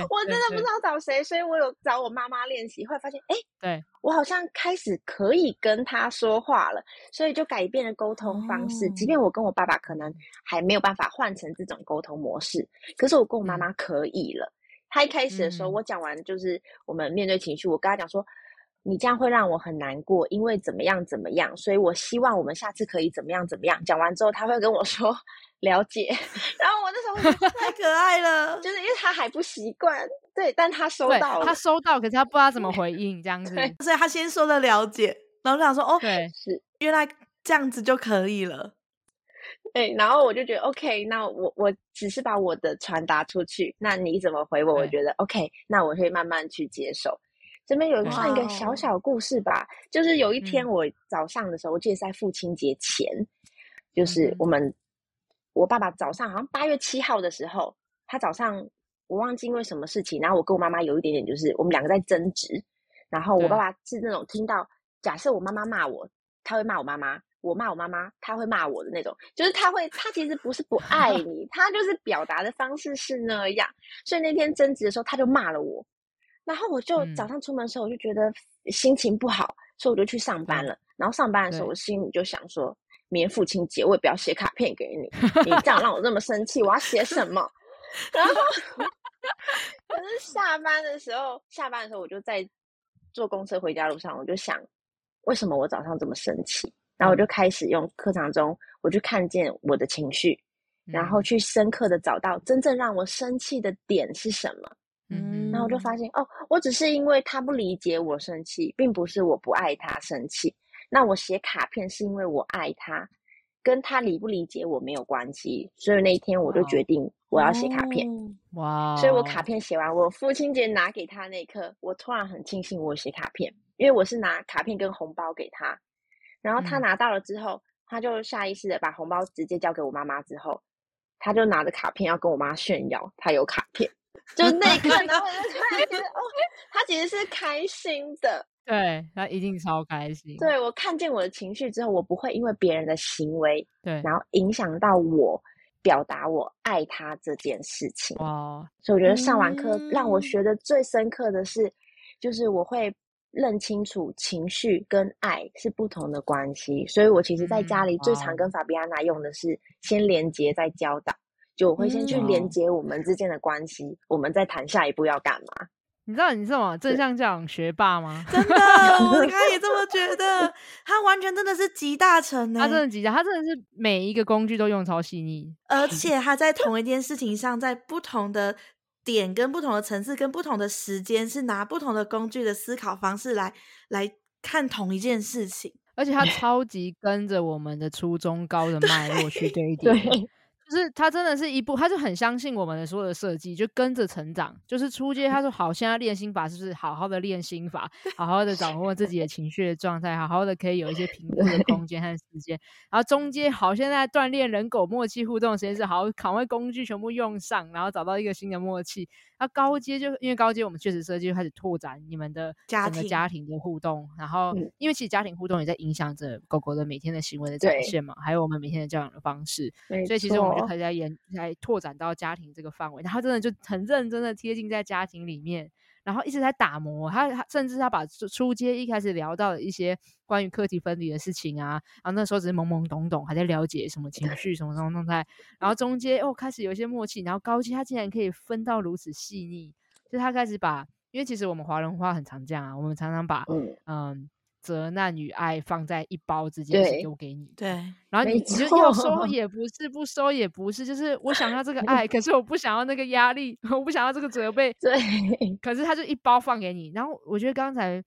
Speaker 3: 我真的不知道找谁，所以我有找我妈妈练习。后来发现，哎，对，我好像开始可以跟她说话了，所以就改变了沟通方式。嗯、即便我跟我爸爸可能还没有办法换成这种沟通模式，可是我跟我妈妈可以了。他一开始的时候，我讲完就是我们面对情绪，我跟他讲说，你这样会让我很难过，因为怎么样怎么样，所以我希望我们下次可以怎么样怎么样。讲完之后，他会跟我说。了解，然后我那时候
Speaker 2: 太可爱了，
Speaker 3: 就是因为他还不习惯，对，但他收到了，
Speaker 1: 他收到，可是他不知道怎么 回应，这样子，
Speaker 2: 所以他先说了了解，然后就想说，哦，
Speaker 1: 对，
Speaker 3: 是
Speaker 2: 原来这样子就可以了，
Speaker 3: 对，然后我就觉得，OK，那我我只是把我的传达出去，那你怎么回我？我觉得 OK，那我会慢慢去接受。这边有算一个小小故事吧就是有一天我早上的时候，我记得在父亲节前，就是我们。嗯我爸爸早上好像八月七号的时候，他早上我忘记因为什么事情，然后我跟我妈妈有一点点就是我们两个在争执，然后我爸爸是那种听到假设我妈妈骂我，他会骂我妈妈，我骂我妈妈，他会骂我的那种，就是他会他其实不是不爱你，他就是表达的方式是那样，所以那天争执的时候他就骂了我，然后我就早上出门的时候我就觉得心情不好，所以我就去上班了，然后上班的时候我心里就想说。明天父亲节，我也不要写卡片给你。你这样让我这么生气，我要写什么？然后，可是下班的时候，下班的时候我就在坐公车回家路上，我就想，为什么我早上这么生气？然后我就开始用课堂中，我就看见我的情绪，然后去深刻的找到真正让我生气的点是什么。嗯，然后我就发现，哦，我只是因为他不理解我生气，并不是我不爱他生气。那我写卡片是因为我爱他，跟他理不理解我没有关系，所以那一天我就决定我要写卡片。
Speaker 1: 哇！
Speaker 3: 所以我卡片写完，我父亲节拿给他那一刻，我突然很庆幸我写卡片，因为我是拿卡片跟红包给他，然后他拿到了之后，他就下意识的把红包直接交给我妈妈，之后他就拿着卡片要跟我妈炫耀他有卡片，就那一刻，然后我就突然觉得哦，他其实是开心的。
Speaker 1: 对，他一定超开心。
Speaker 3: 对，我看见我的情绪之后，我不会因为别人的行为，
Speaker 1: 对，
Speaker 3: 然后影响到我表达我爱他这件事情。
Speaker 1: 哦，
Speaker 3: 所以我觉得上完课让我学的最深刻的是，嗯、就是我会认清楚情绪跟爱是不同的关系，所以我其实在家里最常跟法比安娜用的是先连接再教导，就我会先去连接我们之间的关系，嗯、我们再谈下一步要干嘛。
Speaker 1: 你知道你是什么正向教养学霸吗？
Speaker 2: 真的，我刚刚也这么觉得。他完全真的是集大成呢，
Speaker 1: 他真的集大，他真的是每一个工具都用超细腻，
Speaker 2: 而且他在同一件事情上，在不同的点、跟不同的层次、跟不同的时间，是拿不同的工具的思考方式来来看同一件事情。
Speaker 1: 而且他超级跟着我们的初中高的脉络去堆叠。对就是他真的是一步，他就很相信我们的所有的设计，就跟着成长。就是初阶，他说好，现在练心法是不是好好的练心法，好好的掌握自己的情绪的状态，好好的可以有一些平复的空间和时间。然后中间好，现在锻炼人狗默契互动时间是，好，考位工具全部用上，然后找到一个新的默契。那高阶就因为高阶，我们确实设计就开始拓展你们的整个家庭的互动，然后因为其实家庭互动也在影响着狗狗的每天的行为的展现嘛，还有我们每天的教养的方式，所以其实我们就开始在研来拓展到家庭这个范围，然后真的就很认真的贴近在家庭里面。然后一直在打磨他，他甚至他把初阶一开始聊到的一些关于课题分离的事情啊，然后那时候只是懵懵懂懂，还在了解什么情绪什么什么状态。然后中间哦开始有一些默契，然后高阶他竟然可以分到如此细腻，就他开始把，因为其实我们华人话很常这样啊，我们常常把嗯。嗯责难与爱放在一包之间丢给你，
Speaker 2: 对，
Speaker 1: 然后你就要收也不是，不收也不是，就是我想要这个 爱，可是我不想要那个压力，我不想要这个责备，
Speaker 3: 对，
Speaker 1: 可是他就一包放给你。然后我觉得刚才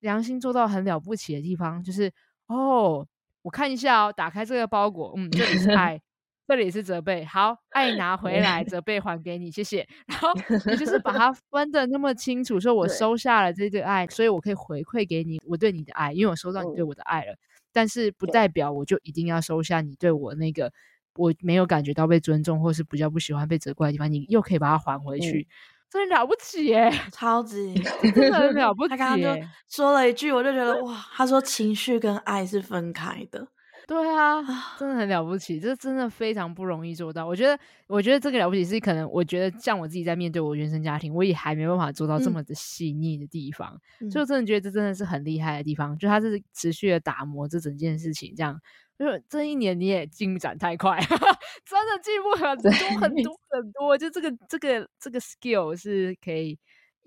Speaker 1: 良心做到很了不起的地方，就是哦，我看一下哦，打开这个包裹，嗯，这里是爱。这里是责备，好，爱拿回来，责备还给你，谢谢。然后你就是把它 分的那么清楚，说我收下了这个爱，所以我可以回馈给你我对你的爱，因为我收到你对我的爱了。但是不代表我就一定要收下你对我那个我没有感觉到被尊重，或是比较不喜欢被责怪的地方，你又可以把它还回去，真的了不起耶，
Speaker 2: 超级
Speaker 1: 真的很了不起。他刚刚
Speaker 2: 就说了一句，我就觉得哇，他说情绪跟爱是分开的。
Speaker 1: 对啊，真的很了不起，这真的非常不容易做到。我觉得，我觉得这个了不起是可能，我觉得像我自己在面对我原生家庭，我也还没办法做到这么的细腻的地方。嗯、所以我真的觉得这真的是很厉害的地方，就他是持续的打磨这整件事情，这样。就这一年你也进展太快，真的进步很多很多很多。就这个这个这个 skill 是可以。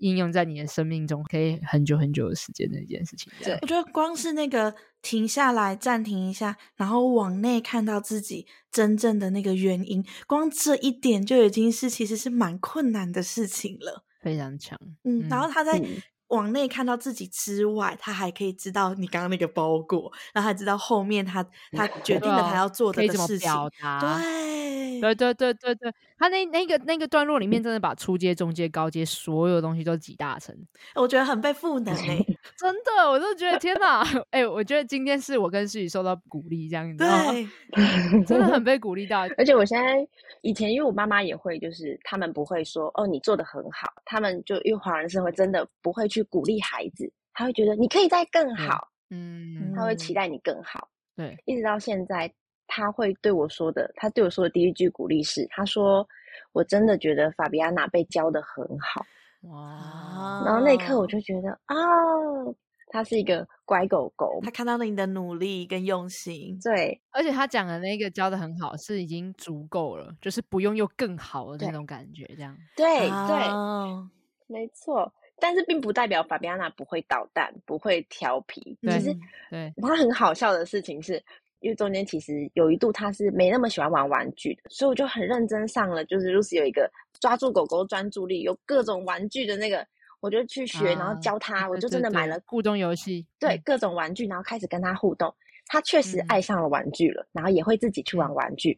Speaker 1: 应用在你的生命中，可以很久很久的时间的一件事情。
Speaker 2: 对，我觉得光是那个停下来、暂停一下，然后往内看到自己真正的那个原因，光这一点就已经是其实是蛮困难的事情了。
Speaker 1: 非常强，
Speaker 2: 嗯。然后他在往内看到自己之外，嗯、他还可以知道你刚刚那个包裹，然后还知道后面他 他决定了他要做的事情。对。
Speaker 1: 对对对对对，他那那个那个段落里面，真的把初阶、中阶、高阶所有东西都集大成，
Speaker 2: 我觉得很被赋能哎，
Speaker 1: 真的，我都觉得天哪，哎、欸，我觉得今天是我跟诗雨受到鼓励，这样子，对，真的很被鼓励到。
Speaker 3: 而且我现在以前因为我妈妈也会，就是他们不会说哦你做的很好，他们就因为华人社会真的不会去鼓励孩子，他会觉得你可以再更好，嗯，他会期待你更好，
Speaker 1: 对，
Speaker 3: 一直到现在。他会对我说的，他对我说的第一句鼓励是：“他说，我真的觉得法比安娜被教的很好。”哇！然后那一刻我就觉得啊，他是一个乖狗狗，
Speaker 2: 他看到了你的努力跟用心。
Speaker 3: 对，
Speaker 1: 而且他讲的那个教的很好，是已经足够了，就是不用又更好的那种感觉，这样。
Speaker 3: 对对，对，没错。但是并不代表法比安娜不会捣蛋，不会调皮。其实，对，他很好笑的事情是。因为中间其实有一度他是没那么喜欢玩玩具的，所以我就很认真上了，就是 Lucy 有一个抓住狗狗专注力，有各种玩具的那个，我就去学，然后教他，啊、我就真的买了
Speaker 1: 互动游戏，
Speaker 3: 对，各种玩具，然后开始跟他互动，他确实爱上了玩具了，嗯、然后也会自己去玩玩具，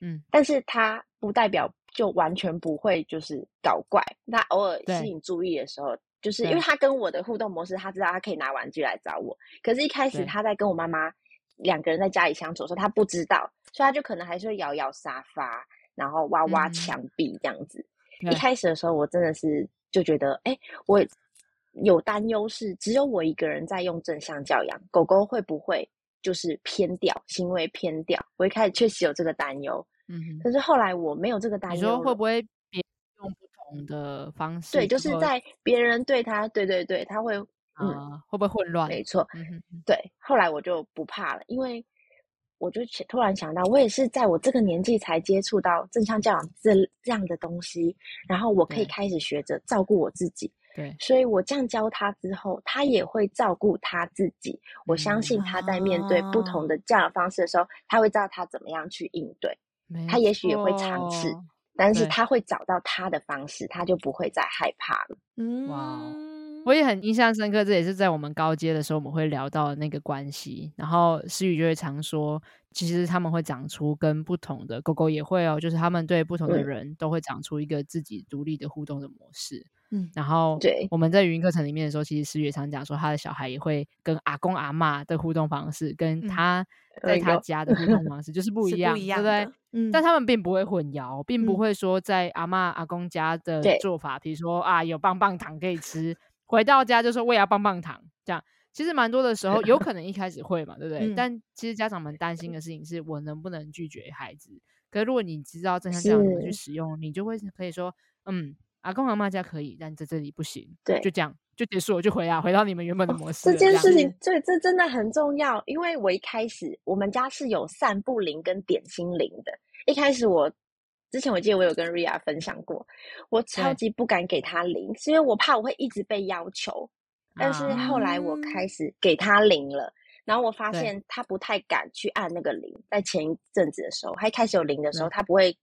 Speaker 3: 嗯，但是他不代表就完全不会就是搞怪，他偶尔吸引注意的时候，就是因为他跟我的互动模式，他知道他可以拿玩具来找我，可是一开始他在跟我妈妈。两个人在家里相处的时候，他不知道，所以他就可能还是会摇摇沙发，然后挖挖墙壁这样子。嗯、一开始的时候，我真的是就觉得，哎，我有担忧是只有我一个人在用正向教养，狗狗会不会就是偏掉，行为偏掉？我一开始确实有这个担忧，嗯哼，可是后来我没有这个担忧。
Speaker 1: 你说会不会别用不同的方式？
Speaker 3: 对，就是在别人对他，对对对，他会
Speaker 1: 嗯，会不会混乱？
Speaker 3: 没错，嗯、对。后来我就不怕了，因为我就突然想到，我也是在我这个年纪才接触到正向教养这这样的东西，然后我可以开始学着照顾我自己。
Speaker 1: 对，
Speaker 3: 所以我这样教他之后，他也会照顾他自己。我相信他在面对不同的教养方式的时候，他会知道他怎么样去应对。他也许也会尝试，但是他会找到他的方式，他就不会再害怕了。
Speaker 1: 嗯，哇，我也很印象深刻，这也是在我们高阶的时候我们会聊到那个关系。然后思雨就会常说，其实他们会长出跟不同的狗狗也会哦，就是他们对不同的人都会长出一个自己独立的互动的模式。嗯，然后对我们在语音课程里面的时候，其实思雨也常讲说，他的小孩也会跟阿公阿嬷的互动方式，跟他在他家的互动方式就是不一样，对不对？嗯，但他们并不会混淆，并不会说在阿嬷阿公家的做法，比如说啊有棒棒糖可以吃，回到家就说我也要棒棒糖，这样其实蛮多的时候有 可能一开始会嘛，对不对？但其实家长们担心的事情是我能不能拒绝孩子？可是如果你知道正向教养怎么去使用，你就会可以说，嗯。阿公阿妈家可以，但在这里不行。对，就这样就结束了，就回啊，回到你们原本的模式。
Speaker 3: 哦。这件事情，这这真的很重要，因为我一开始我们家是有散步铃跟点心铃的。一开始我之前我记得我有跟 Ria 分享过，我超级不敢给他零，是因为我怕我会一直被要求。但是后来我开始给他零了，然后我发现他不太敢去按那个零。在前一阵子的时候，他一开始有零的时候，他不会。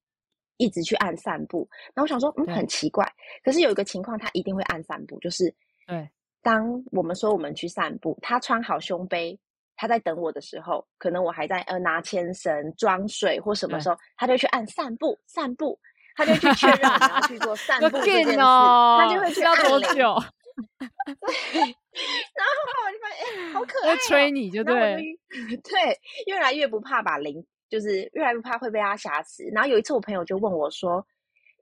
Speaker 3: 一直去按散步，然后我想说，嗯，很奇怪。可是有一个情况，他一定会按散步，就是，对，当我们说我们去散步，他穿好胸背，他在等我的时候，可能我还在呃拿牵绳、装水或什么时候，他就去按散步，散步，他就去确认然后去做 散步这件事，他就会去按多久？对，然后我就发现，哎、欸，好可爱、喔，
Speaker 1: 催你就对，
Speaker 3: 对，越来越不怕把铃。就是越来越怕会被他挟持，然后有一次我朋友就问我说：“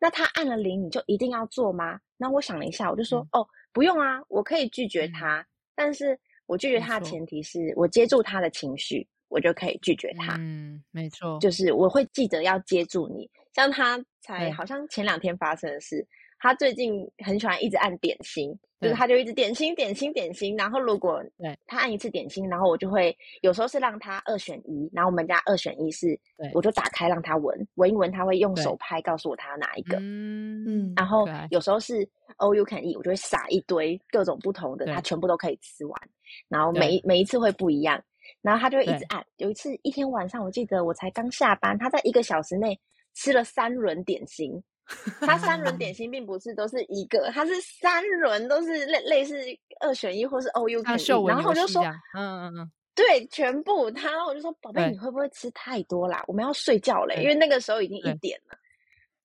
Speaker 3: 那他按了铃，你就一定要做吗？”那我想了一下，我就说：“嗯、哦，不用啊，我可以拒绝他，嗯、但是我拒绝他的前提是我接住他的情绪，我就可以拒绝他。”
Speaker 1: 嗯，没错，
Speaker 3: 就是我会记得要接住你。像他才好像前两天发生的事，他最近很喜欢一直按点心。就是他就一直点心点心点心，然后如果他按一次点心，然后我就会有时候是让他二选一，然后我们家二选一是，我就打开让他闻闻一闻，他会用手拍告诉我他要哪一个，嗯嗯，然后有时候是 all you can eat，我就会撒一堆各种不同的，他全部都可以吃完，然后每每一次会不一样，然后他就会一直按，有一次一天晚上我记得我才刚下班，他在一个小时内吃了三轮点心。他三轮点心并不是都是一个，他是三轮都是类类似二选一或是 you can eat，然后我就说，嗯嗯嗯，对，全部他，我就说，宝贝，你会不会吃太多啦？我们要睡觉嘞，因为那个时候已经一点了。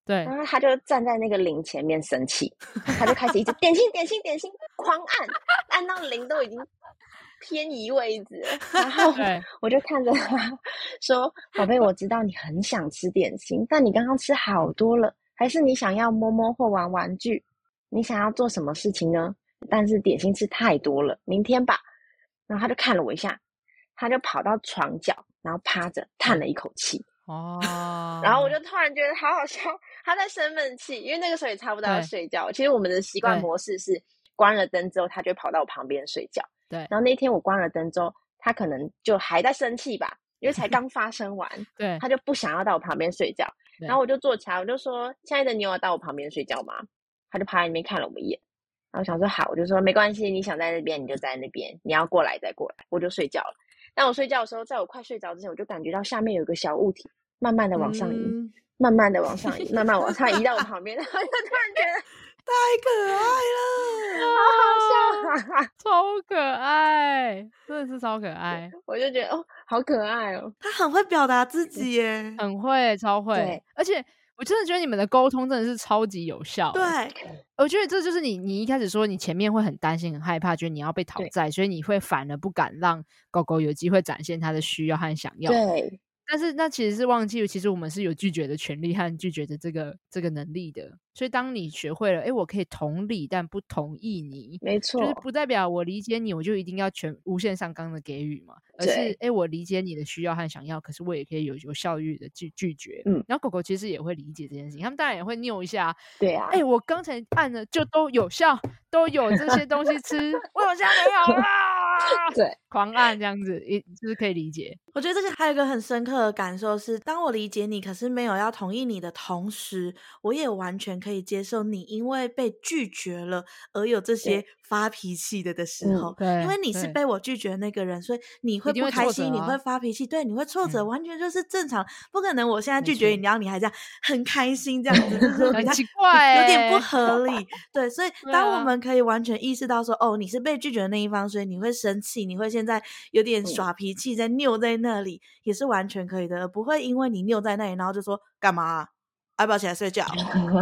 Speaker 3: 对，然后他就站在那个铃前面生气，他就开始一直 点心点心点心狂按，按到铃都已经偏移位置，然后我就看着他说，宝贝，我知道你很想吃点心，但你刚刚吃好多了。还是你想要摸摸或玩玩具？你想要做什么事情呢？但是点心吃太多了，明天吧。然后他就看了我一下，他就跑到床角，然后趴着叹了一口气。哦。然后我就突然觉得好好笑，他在生闷气，因为那个时候也差不多要睡觉。其实我们的习惯模式是关了灯之后，他就跑到我旁边睡觉。对。然后那天我关了灯之后，他可能就还在生气吧，因为才刚发生完。对。他就不想要到我旁边睡觉。然后我就坐起来，我就说：“亲爱的，你有要到我旁边睡觉吗？”他就趴在那边看了我们一眼，然后想说：“好。”我就说：“没关系，你想在那边你就在那边，你要过来再过来。”我就睡觉了。但我睡觉的时候，在我快睡着之前，我就感觉到下面有一个小物体慢慢的往上移，嗯、慢慢的往上移，慢慢往 上移到我旁边，然后就突然觉得
Speaker 2: 太可爱了，
Speaker 3: 好好笑，啊，
Speaker 1: 超可爱，真的是超可爱。
Speaker 3: 我就觉得哦。好可爱哦！
Speaker 2: 他很会表达自己耶，
Speaker 1: 很会，超会。而且我真的觉得你们的沟通真的是超级有效。
Speaker 2: 对，
Speaker 1: 我觉得这就是你，你一开始说你前面会很担心、很害怕，觉得你要被讨债，所以你会反而不敢让狗狗有机会展现它的需要和想要。对，但是那其实是忘记了，其实我们是有拒绝的权利和拒绝的这个这个能力的。所以当你学会了，哎，我可以同理，但不同意你，
Speaker 3: 没错，
Speaker 1: 就是不代表我理解你，我就一定要全无限上纲的给予嘛，而是哎，我理解你的需要和想要，可是我也可以有有效率的拒拒绝。嗯，然后狗狗其实也会理解这件事情，他们当然也会拗一下。
Speaker 3: 对啊，
Speaker 1: 哎，我刚才按了就都有效，都有这些东西吃，为什么现在没有 啊？
Speaker 3: 对，
Speaker 1: 狂按这样子，一就是可以理解。
Speaker 2: 我觉得这个还有一个很深刻的感受是，当我理解你，可是没有要同意你的同时，我也完全可以接受你因为被拒绝了而有这些发脾气的的时候。对，因为你是被我拒绝的那个人，所以你会不开心，会啊、你会发脾气，对，你会挫折，嗯、完全就是正常。不可能，我现在拒绝你，然后你还这样很开心，这样子就是
Speaker 1: 很奇怪、欸，
Speaker 2: 有点不合理。对，所以当我们可以完全意识到说，哦，你是被拒绝的那一方，所以你会生气，你会现在有点耍脾气，在拗在那里，也是完全可以的，不会因为你拗在那里，然后就说干嘛、啊？要不要起来睡觉？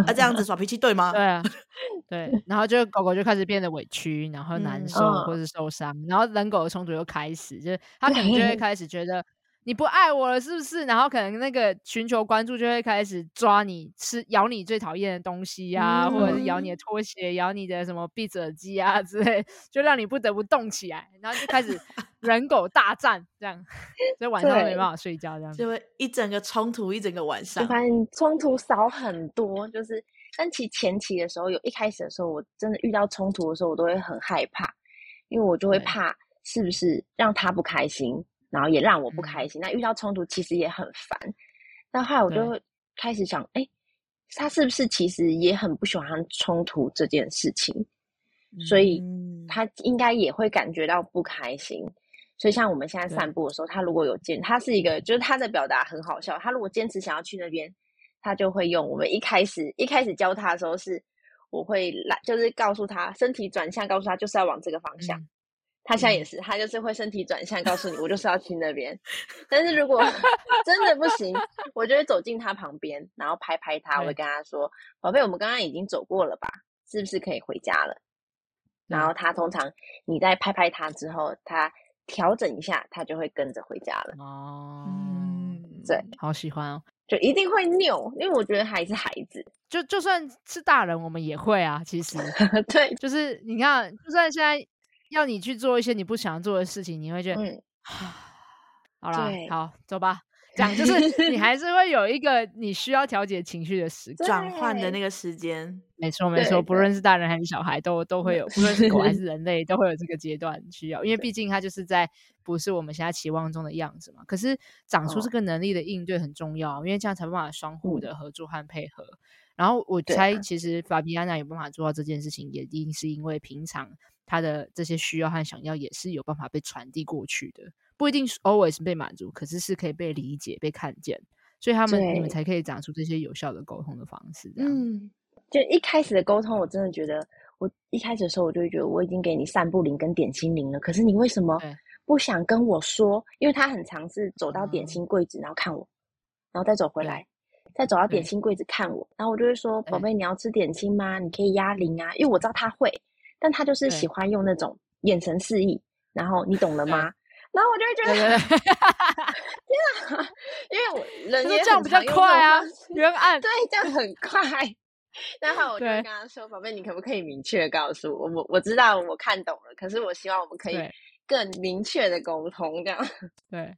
Speaker 2: 啊，这样子耍脾气对吗？
Speaker 1: 对啊，对，然后就狗狗就开始变得委屈，然后难受或者受伤，嗯、然后人狗的冲突又开始，就是它可能就会开始觉得。你不爱我了是不是？然后可能那个寻求关注就会开始抓你吃，咬你最讨厌的东西呀、啊，嗯、或者是咬你的拖鞋，咬你的什么 Beats 耳机啊之类，就让你不得不动起来，然后就开始 人狗大战这样，所以晚上没办法睡觉这样，
Speaker 2: 就会一整个冲突一整个晚上。
Speaker 3: 我发现冲突少很多，就是但其前期的时候，有一开始的时候，我真的遇到冲突的时候，我都会很害怕，因为我就会怕是不是让他不开心。然后也让我不开心。嗯、那遇到冲突其实也很烦。那后来我就开始想，哎对，他是不是其实也很不喜欢冲突这件事情？嗯、所以他应该也会感觉到不开心。所以像我们现在散步的时候，他如果有坚，他是一个，就是他的表达很好笑。他如果坚持想要去那边，他就会用我们一开始一开始教他的时候是，我会来，就是告诉他身体转向，告诉他就是要往这个方向。嗯他现在也是，他就是会身体转向，告诉你我就是要去那边。但是如果 真的不行，我就会走进他旁边，然后拍拍他，我会跟他说：“宝贝，我们刚刚已经走过了吧？是不是可以回家了？”然后他通常你在拍拍他之后，他调整一下，他就会跟着回家了。哦，嗯，对，
Speaker 1: 好喜欢哦，
Speaker 3: 就一定会拗，因为我觉得还是孩子，
Speaker 1: 就就算是大人，我们也会啊。其实，
Speaker 3: 对，
Speaker 1: 就是你看，就算现在。要你去做一些你不想做的事情，你会觉得，嗯、好了，好，走吧。这样就是你 还是会有一个你需要调节情绪的时
Speaker 2: 转换的那个时间。
Speaker 1: 没错，没错，不论是大人还是小孩，都都会有，不论是狗还是人类，都会有这个阶段需要。因为毕竟它就是在不是我们现在期望中的样子嘛。可是长出这个能力的应对很重要，因为这样才办法双互的合作和配合。嗯、然后我猜，其实法比安娜有办法做到这件事情，也一定是因为平常。他的这些需要和想要也是有办法被传递过去的，不一定是 always 被满足，可是是可以被理解、被看见，所以他们你们才可以长出这些有效的沟通的方式。
Speaker 3: 嗯，就一开始的沟通，我真的觉得，我一开始的时候我就会觉得我已经给你散步铃跟点心铃了，可是你为什么不想跟我说？因为他很尝试走到点心柜子，然后看我，然后再走回来，再走到点心柜子看我，然后我就会说：“宝贝，你要吃点心吗？你可以压铃啊，因为我知道他会。”但他就是喜欢用那种眼神示意，然后你懂了吗？然后我就会觉得，天啊，因为我 人也这样比较快啊，人按对，这样很快。然后我就跟他说：“宝贝，你可不可以明确告诉我？我我知道我看懂了，可是我希望我们可以更明确的沟通，这样
Speaker 1: 对。”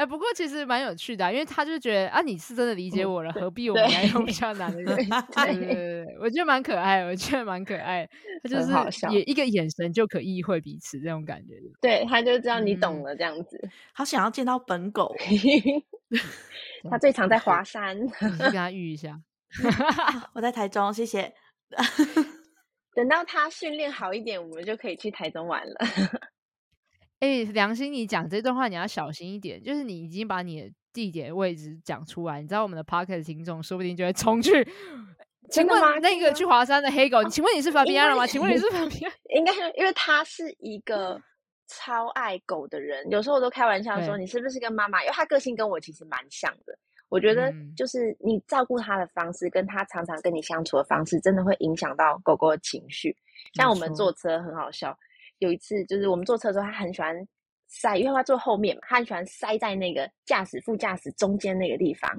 Speaker 1: 哎，不过其实蛮有趣的，啊，因为他就觉得啊，你是真的理解我了，嗯、何必我们来用比 较难的？对对对，我觉得蛮可爱，我觉得蛮可爱。他就是也一个眼神就可意会彼此这种感觉。
Speaker 3: 对，他就知道你懂了这样子。嗯、
Speaker 2: 好想要见到本狗，
Speaker 3: 他最常在华山，
Speaker 1: 你去跟他遇一下。
Speaker 2: 我在台中，谢谢。
Speaker 3: 等到他训练好一点，我们就可以去台中玩了。
Speaker 1: 哎，良心，你讲这段话你要小心一点。就是你已经把你的地点位置讲出来，你知道我们的 Podcast 听众说不定就会冲去。请问那个去华山的黑狗，请问你是法比安了吗？请问你是法比安？
Speaker 3: 应该是因为他是一个超爱狗的人，有时候我都开玩笑说，你是不是跟妈妈？因为他个性跟我其实蛮像的。我觉得就是你照顾他的方式，跟他常常跟你相处的方式，真的会影响到狗狗的情绪。像我们坐车很好笑。有一次，就是我们坐车的时候，他很喜欢塞，因为他坐后面嘛，他很喜欢塞在那个驾驶副驾驶中间那个地方。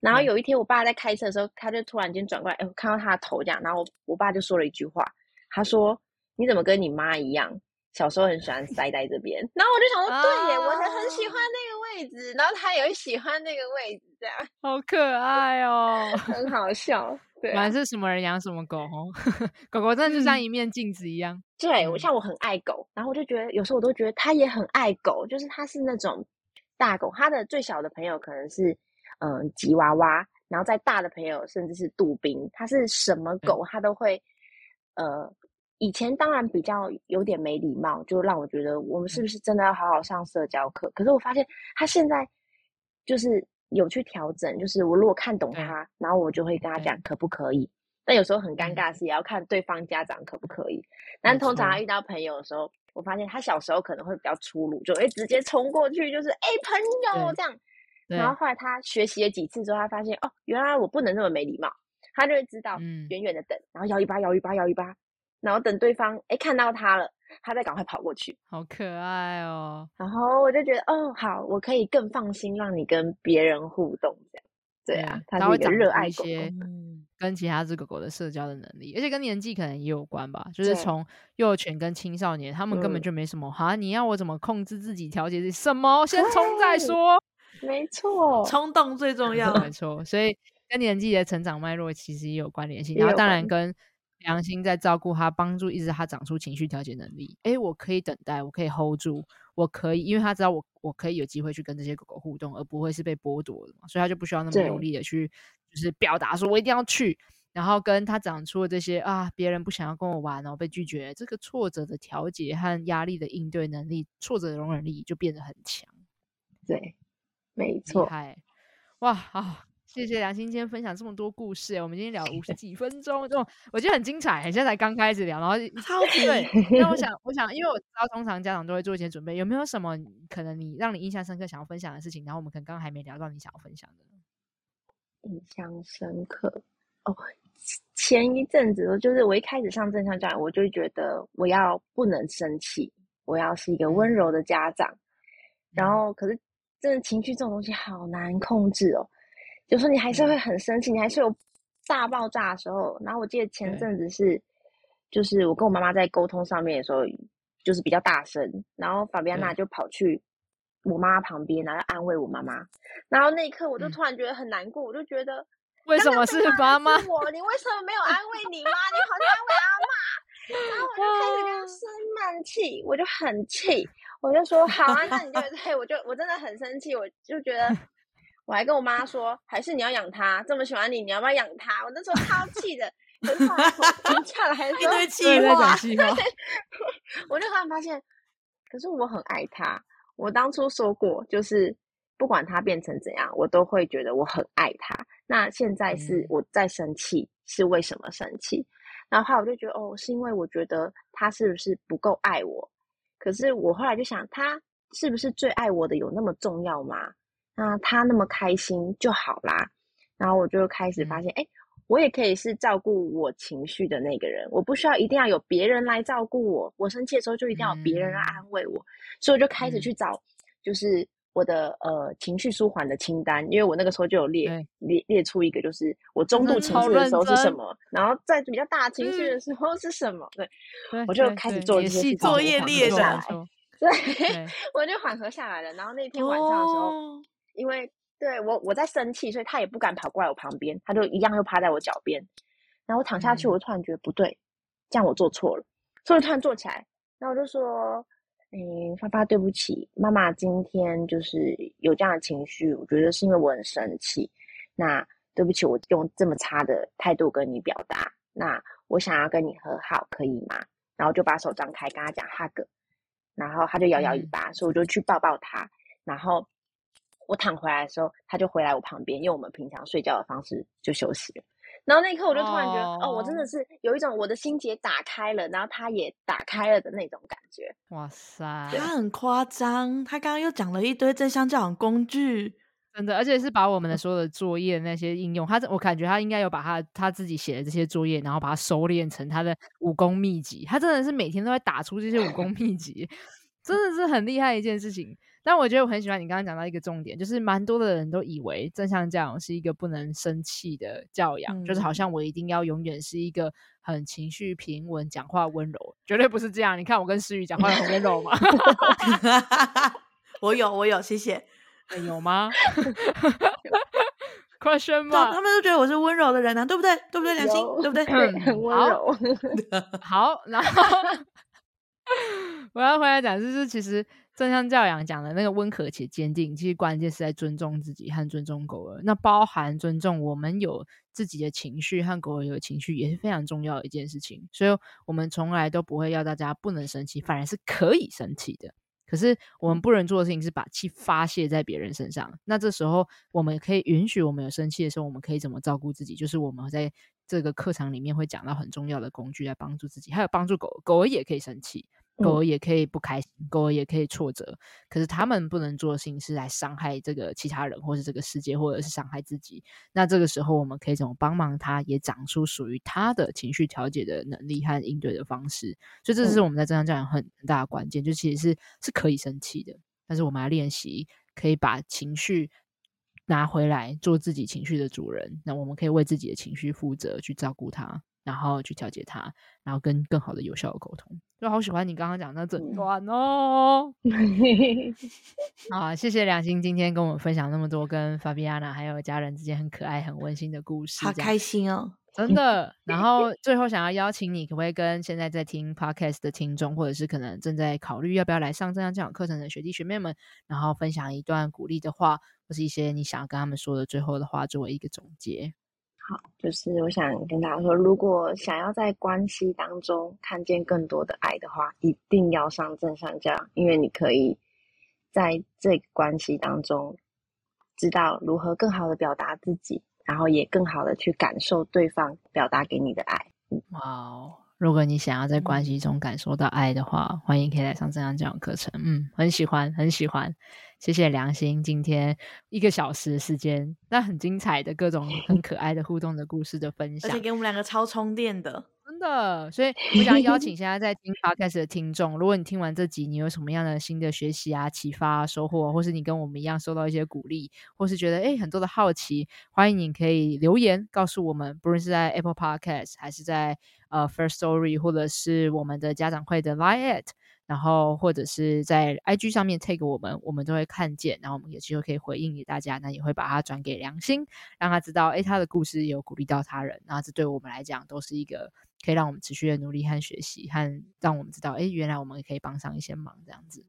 Speaker 3: 然后有一天，我爸在开车的时候，他就突然间转过来，哎，我看到他的头这样，然后我我爸就说了一句话，他说：“你怎么跟你妈一样，小时候很喜欢塞在这边？”然后我就想说，对耶，我很很喜欢那个位置，然后他也会喜欢那个位置，这样
Speaker 1: 好可爱哦，
Speaker 3: 很好笑。对、啊，
Speaker 1: 反正是什么人养什么狗哦，狗狗真的就像一面镜子一样。
Speaker 3: 嗯、对，我像我很爱狗，然后我就觉得有时候我都觉得他也很爱狗，就是他是那种大狗，他的最小的朋友可能是。嗯，吉娃娃，然后再大的朋友甚至是杜宾，它是什么狗，他都会。呃，以前当然比较有点没礼貌，就让我觉得我们是不是真的要好好上社交课？可是我发现他现在就是有去调整，就是我如果看懂他，然后我就会跟他讲可不可以。但有时候很尴尬是也要看对方家长可不可以。但通常他遇到朋友的时候，我发现他小时候可能会比较粗鲁，就会直接冲过去，就是哎、欸、朋友这样。然后后来他学习了几次之后，他发现哦，原来我不能那么没礼貌。他就会知道，远远的等，嗯、然后摇一巴，摇一巴，摇一巴，然后等对方哎看到他了，他再赶快跑过去。
Speaker 1: 好可爱哦！
Speaker 3: 然后我就觉得，哦，好，我可以更放心让你跟别人互动这样。对啊，他是一个热爱一些，
Speaker 1: 跟其他只狗狗的社交的能力，而且跟年纪可能也有关吧。就是从幼犬跟青少年，他们根本就没什么哈，你要我怎么控制自己、调节自己？什么？先冲再说。
Speaker 3: 没错，
Speaker 2: 冲动最重 要。
Speaker 1: 没错，所以跟年纪的成长脉络其实也有关联性。然后当然跟良心在照顾他，帮助一直他长出情绪调节能力。哎，我可以等待，我可以 hold 住，我可以，因为他知道我我可以有机会去跟这些狗狗互动，而不会是被剥夺的嘛。所以他就不需要那么用力的去，就是表达说我一定要去。然后跟他长出了这些啊，别人不想要跟我玩，然后被拒绝，这个挫折的调节和压力的应对能力，挫折的容忍力就变得很强。
Speaker 3: 对。没错，
Speaker 1: 哇，好，谢谢梁心今天分享这么多故事，我们今天聊五十 几分钟，这种我觉得很精彩。现在才刚开始聊，然后超级对。那我想，我想，因为我知道通常家长都会做一些准备，有没有什么可能你让你印象深刻想要分享的事情？然后我们可能刚刚还没聊到你想要分享的。
Speaker 3: 印象深刻哦，前一阵子就是我一开始上正向教育，我就觉得我要不能生气，我要是一个温柔的家长，嗯、然后可是。真的情绪这种东西好难控制哦，有时候你还是会很生气，你还是有大爆炸的时候。然后我记得前阵子是，就是我跟我妈妈在沟通上面的时候，就是比较大声，然后法比安娜就跑去我妈妈旁边，然后安慰我妈妈。然后那一刻我就突然觉得很难过，我就觉得
Speaker 1: 为什么是妈妈？
Speaker 3: 我你为什么没有安慰你妈？你好像安慰阿嬷。然后我就开始跟她生闷气，我就很气。我就说好啊，那你就 对我就我真的很生气，我就觉得我还跟我妈说，还是你要养它，这么喜欢你，你要不要养它？我那时候超气的，很吵，停下来还说
Speaker 2: 一堆气话，
Speaker 3: 对，我就突然发现，可是我很爱它。我当初说过，就是不管它变成怎样，我都会觉得我很爱它。那现在是我在生气，嗯、是为什么生气？然后我就觉得，哦，是因为我觉得他是不是不够爱我？可是我后来就想，他是不是最爱我的有那么重要吗？那他那么开心就好啦。然后我就开始发现，哎、嗯，我也可以是照顾我情绪的那个人，我不需要一定要有别人来照顾我。我生气的时候就一定要有别人来安慰我，嗯、所以我就开始去找，就是我的呃情绪舒缓的清单。因为我那个时候就有列列列出一个，就是我中度情绪的时候是什么，然后在比较大情绪的时候是什么。对，对我就开始做一些
Speaker 2: 作业列下来。
Speaker 3: 对，我就缓和下来了。然后那天晚上的时候，哦、因为对我我在生气，所以他也不敢跑过来我旁边，他就一样又趴在我脚边。然后我躺下去，我突然觉得不对，嗯、这样我做错了，所以突然坐起来。然后我就说：“嗯，发发，对不起，妈妈今天就是有这样的情绪，我觉得是因为我很生气。那对不起，我用这么差的态度跟你表达。那我想要跟你和好，可以吗？”然后就把手张开，跟他讲 hug。然后他就摇摇尾巴，嗯、所以我就去抱抱他。然后我躺回来的时候，他就回来我旁边，用我们平常睡觉的方式就休息了。然后那一刻，我就突然觉得，哦，哦，我真的是有一种我的心结打开了，然后他也打开了的那种感觉。
Speaker 1: 哇塞，
Speaker 2: 他很夸张，他刚刚又讲了一堆正向教养工具。
Speaker 1: 真的，而且是把我们的所有的作业那些应用，他我感觉他应该有把他他自己写的这些作业，然后把它收敛成他的武功秘籍。他真的是每天都在打出这些武功秘籍，真的是很厉害一件事情。但我觉得我很喜欢你刚刚讲到一个重点，就是蛮多的人都以为正向教养是一个不能生气的教养，嗯、就是好像我一定要永远是一个很情绪平稳、讲话温柔，绝对不是这样。你看我跟诗雨讲话很温柔吗？
Speaker 2: 我有，我有，谢谢。
Speaker 1: 有吗？Question 吗？
Speaker 2: 他们都觉得我是温柔的人啊，对不对？对不对？良心，对不对？
Speaker 3: 很 温柔。
Speaker 1: 好，然后我要回来讲，就是其实。正向教养讲的那个温和且坚定，其实关键是在尊重自己和尊重狗儿。那包含尊重我们有自己的情绪和狗儿有情绪，也是非常重要的一件事情。所以，我们从来都不会要大家不能生气，反而是可以生气的。可是，我们不能做的事情是把气发泄在别人身上。那这时候，我们可以允许我们有生气的时候，我们可以怎么照顾自己？就是我们在这个课堂里面会讲到很重要的工具来帮助自己，还有帮助狗。狗儿也可以生气。狗也可以不开心，狗也可以挫折，可是他们不能做的事情是来伤害这个其他人，或是这个世界，或者是伤害自己。那这个时候，我们可以怎么帮忙他，也长出属于他的情绪调节的能力和应对的方式？所以，这是我们在正向教养很很大的关键，就其实是是可以生气的，但是我们要练习可以把情绪拿回来，做自己情绪的主人。那我们可以为自己的情绪负责，去照顾他。然后去调节它，然后跟更好的、有效的沟通。就好喜欢你刚刚讲的整段哦。啊，谢谢良心今天跟我们分享那么多跟 Fabiana 还有家人之间很可爱、很温馨的故事，
Speaker 2: 好开心哦，
Speaker 1: 真的。然后 最后想要邀请你，可不可以跟现在在听 Podcast 的听众，或者是可能正在考虑要不要来上正向教养课程的学弟学妹们，然后分享一段鼓励的话，或是一些你想要跟他们说的最后的话，作为一个总结。
Speaker 3: 好，就是我想跟大家说，如果想要在关系当中看见更多的爱的话，一定要上正向教，因为你可以在这个关系当中知道如何更好的表达自己，然后也更好的去感受对方表达给你的爱。
Speaker 1: 哇哦！如果你想要在关系中感受到爱的话，欢迎可以来上这样这样课程。嗯，很喜欢，很喜欢。谢谢良心，今天一个小时时间，那很精彩的各种 很可爱的互动的故事的分享，
Speaker 2: 而且给我们两个超充电的，
Speaker 1: 真的。所以我想邀请 现在在听 Podcast 的听众，如果你听完这集，你有什么样的新的学习啊、启发、啊、收获，或是你跟我们一样受到一些鼓励，或是觉得诶很多的好奇，欢迎你可以留言告诉我们，不论是在 Apple Podcast 还是在呃 First Story，或者是我们的家长会的 Line@ 然后或者是在 IG 上面 take 我们，我们都会看见，然后我们有机会可以回应给大家，那也会把它转给良心，让他知道，诶，他的故事有鼓励到他人，那这对我们来讲都是一个可以让我们持续的努力和学习，和让我们知道，诶，原来我们也可以帮上一些忙，这样子。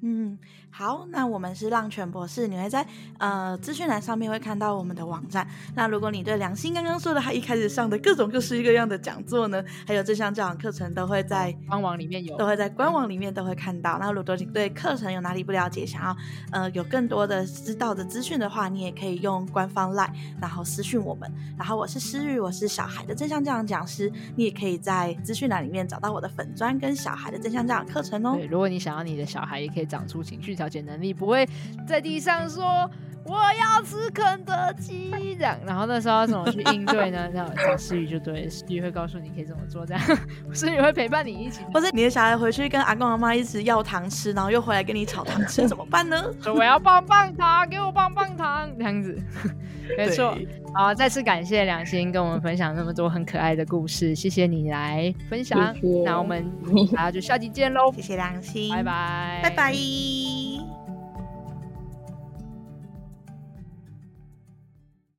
Speaker 2: 嗯，好，那我们是浪犬博士，你会在呃资讯栏上面会看到我们的网站。那如果你对良心刚刚说的，他一开始上的各种各式各样的讲座呢，还有正向教养课程，都会在
Speaker 1: 官网里面有，
Speaker 2: 都会在官网里面都会看到。那如果你对课程有哪里不了解，想要呃有更多的知道的资讯的话，你也可以用官方 LINE，然后私讯我们。然后我是诗雨，我是小孩的正向教养讲师，你也可以在资讯栏里面找到我的粉砖跟小孩的正向教养课程哦。
Speaker 1: 对，如果你想要你的小孩也可以。长出情绪调节能力，不会在地上说我要吃肯德基这样，然后那时候要怎么去应对呢？那找思雨就对，思雨会告诉你可以怎么做，这样 思雨会陪伴你一起。
Speaker 2: 或者你的小孩回去跟阿公阿妈一直要糖吃，然后又回来跟你吵糖吃，怎么办呢？
Speaker 1: 说我要棒棒糖，给我棒棒糖这样子，没错。好，再次感谢良心跟我们分享那么多很可爱的故事，谢谢你来分享。谢谢。那我们大家就下集见喽，
Speaker 2: 谢谢良心，
Speaker 1: 拜拜，
Speaker 2: 拜拜。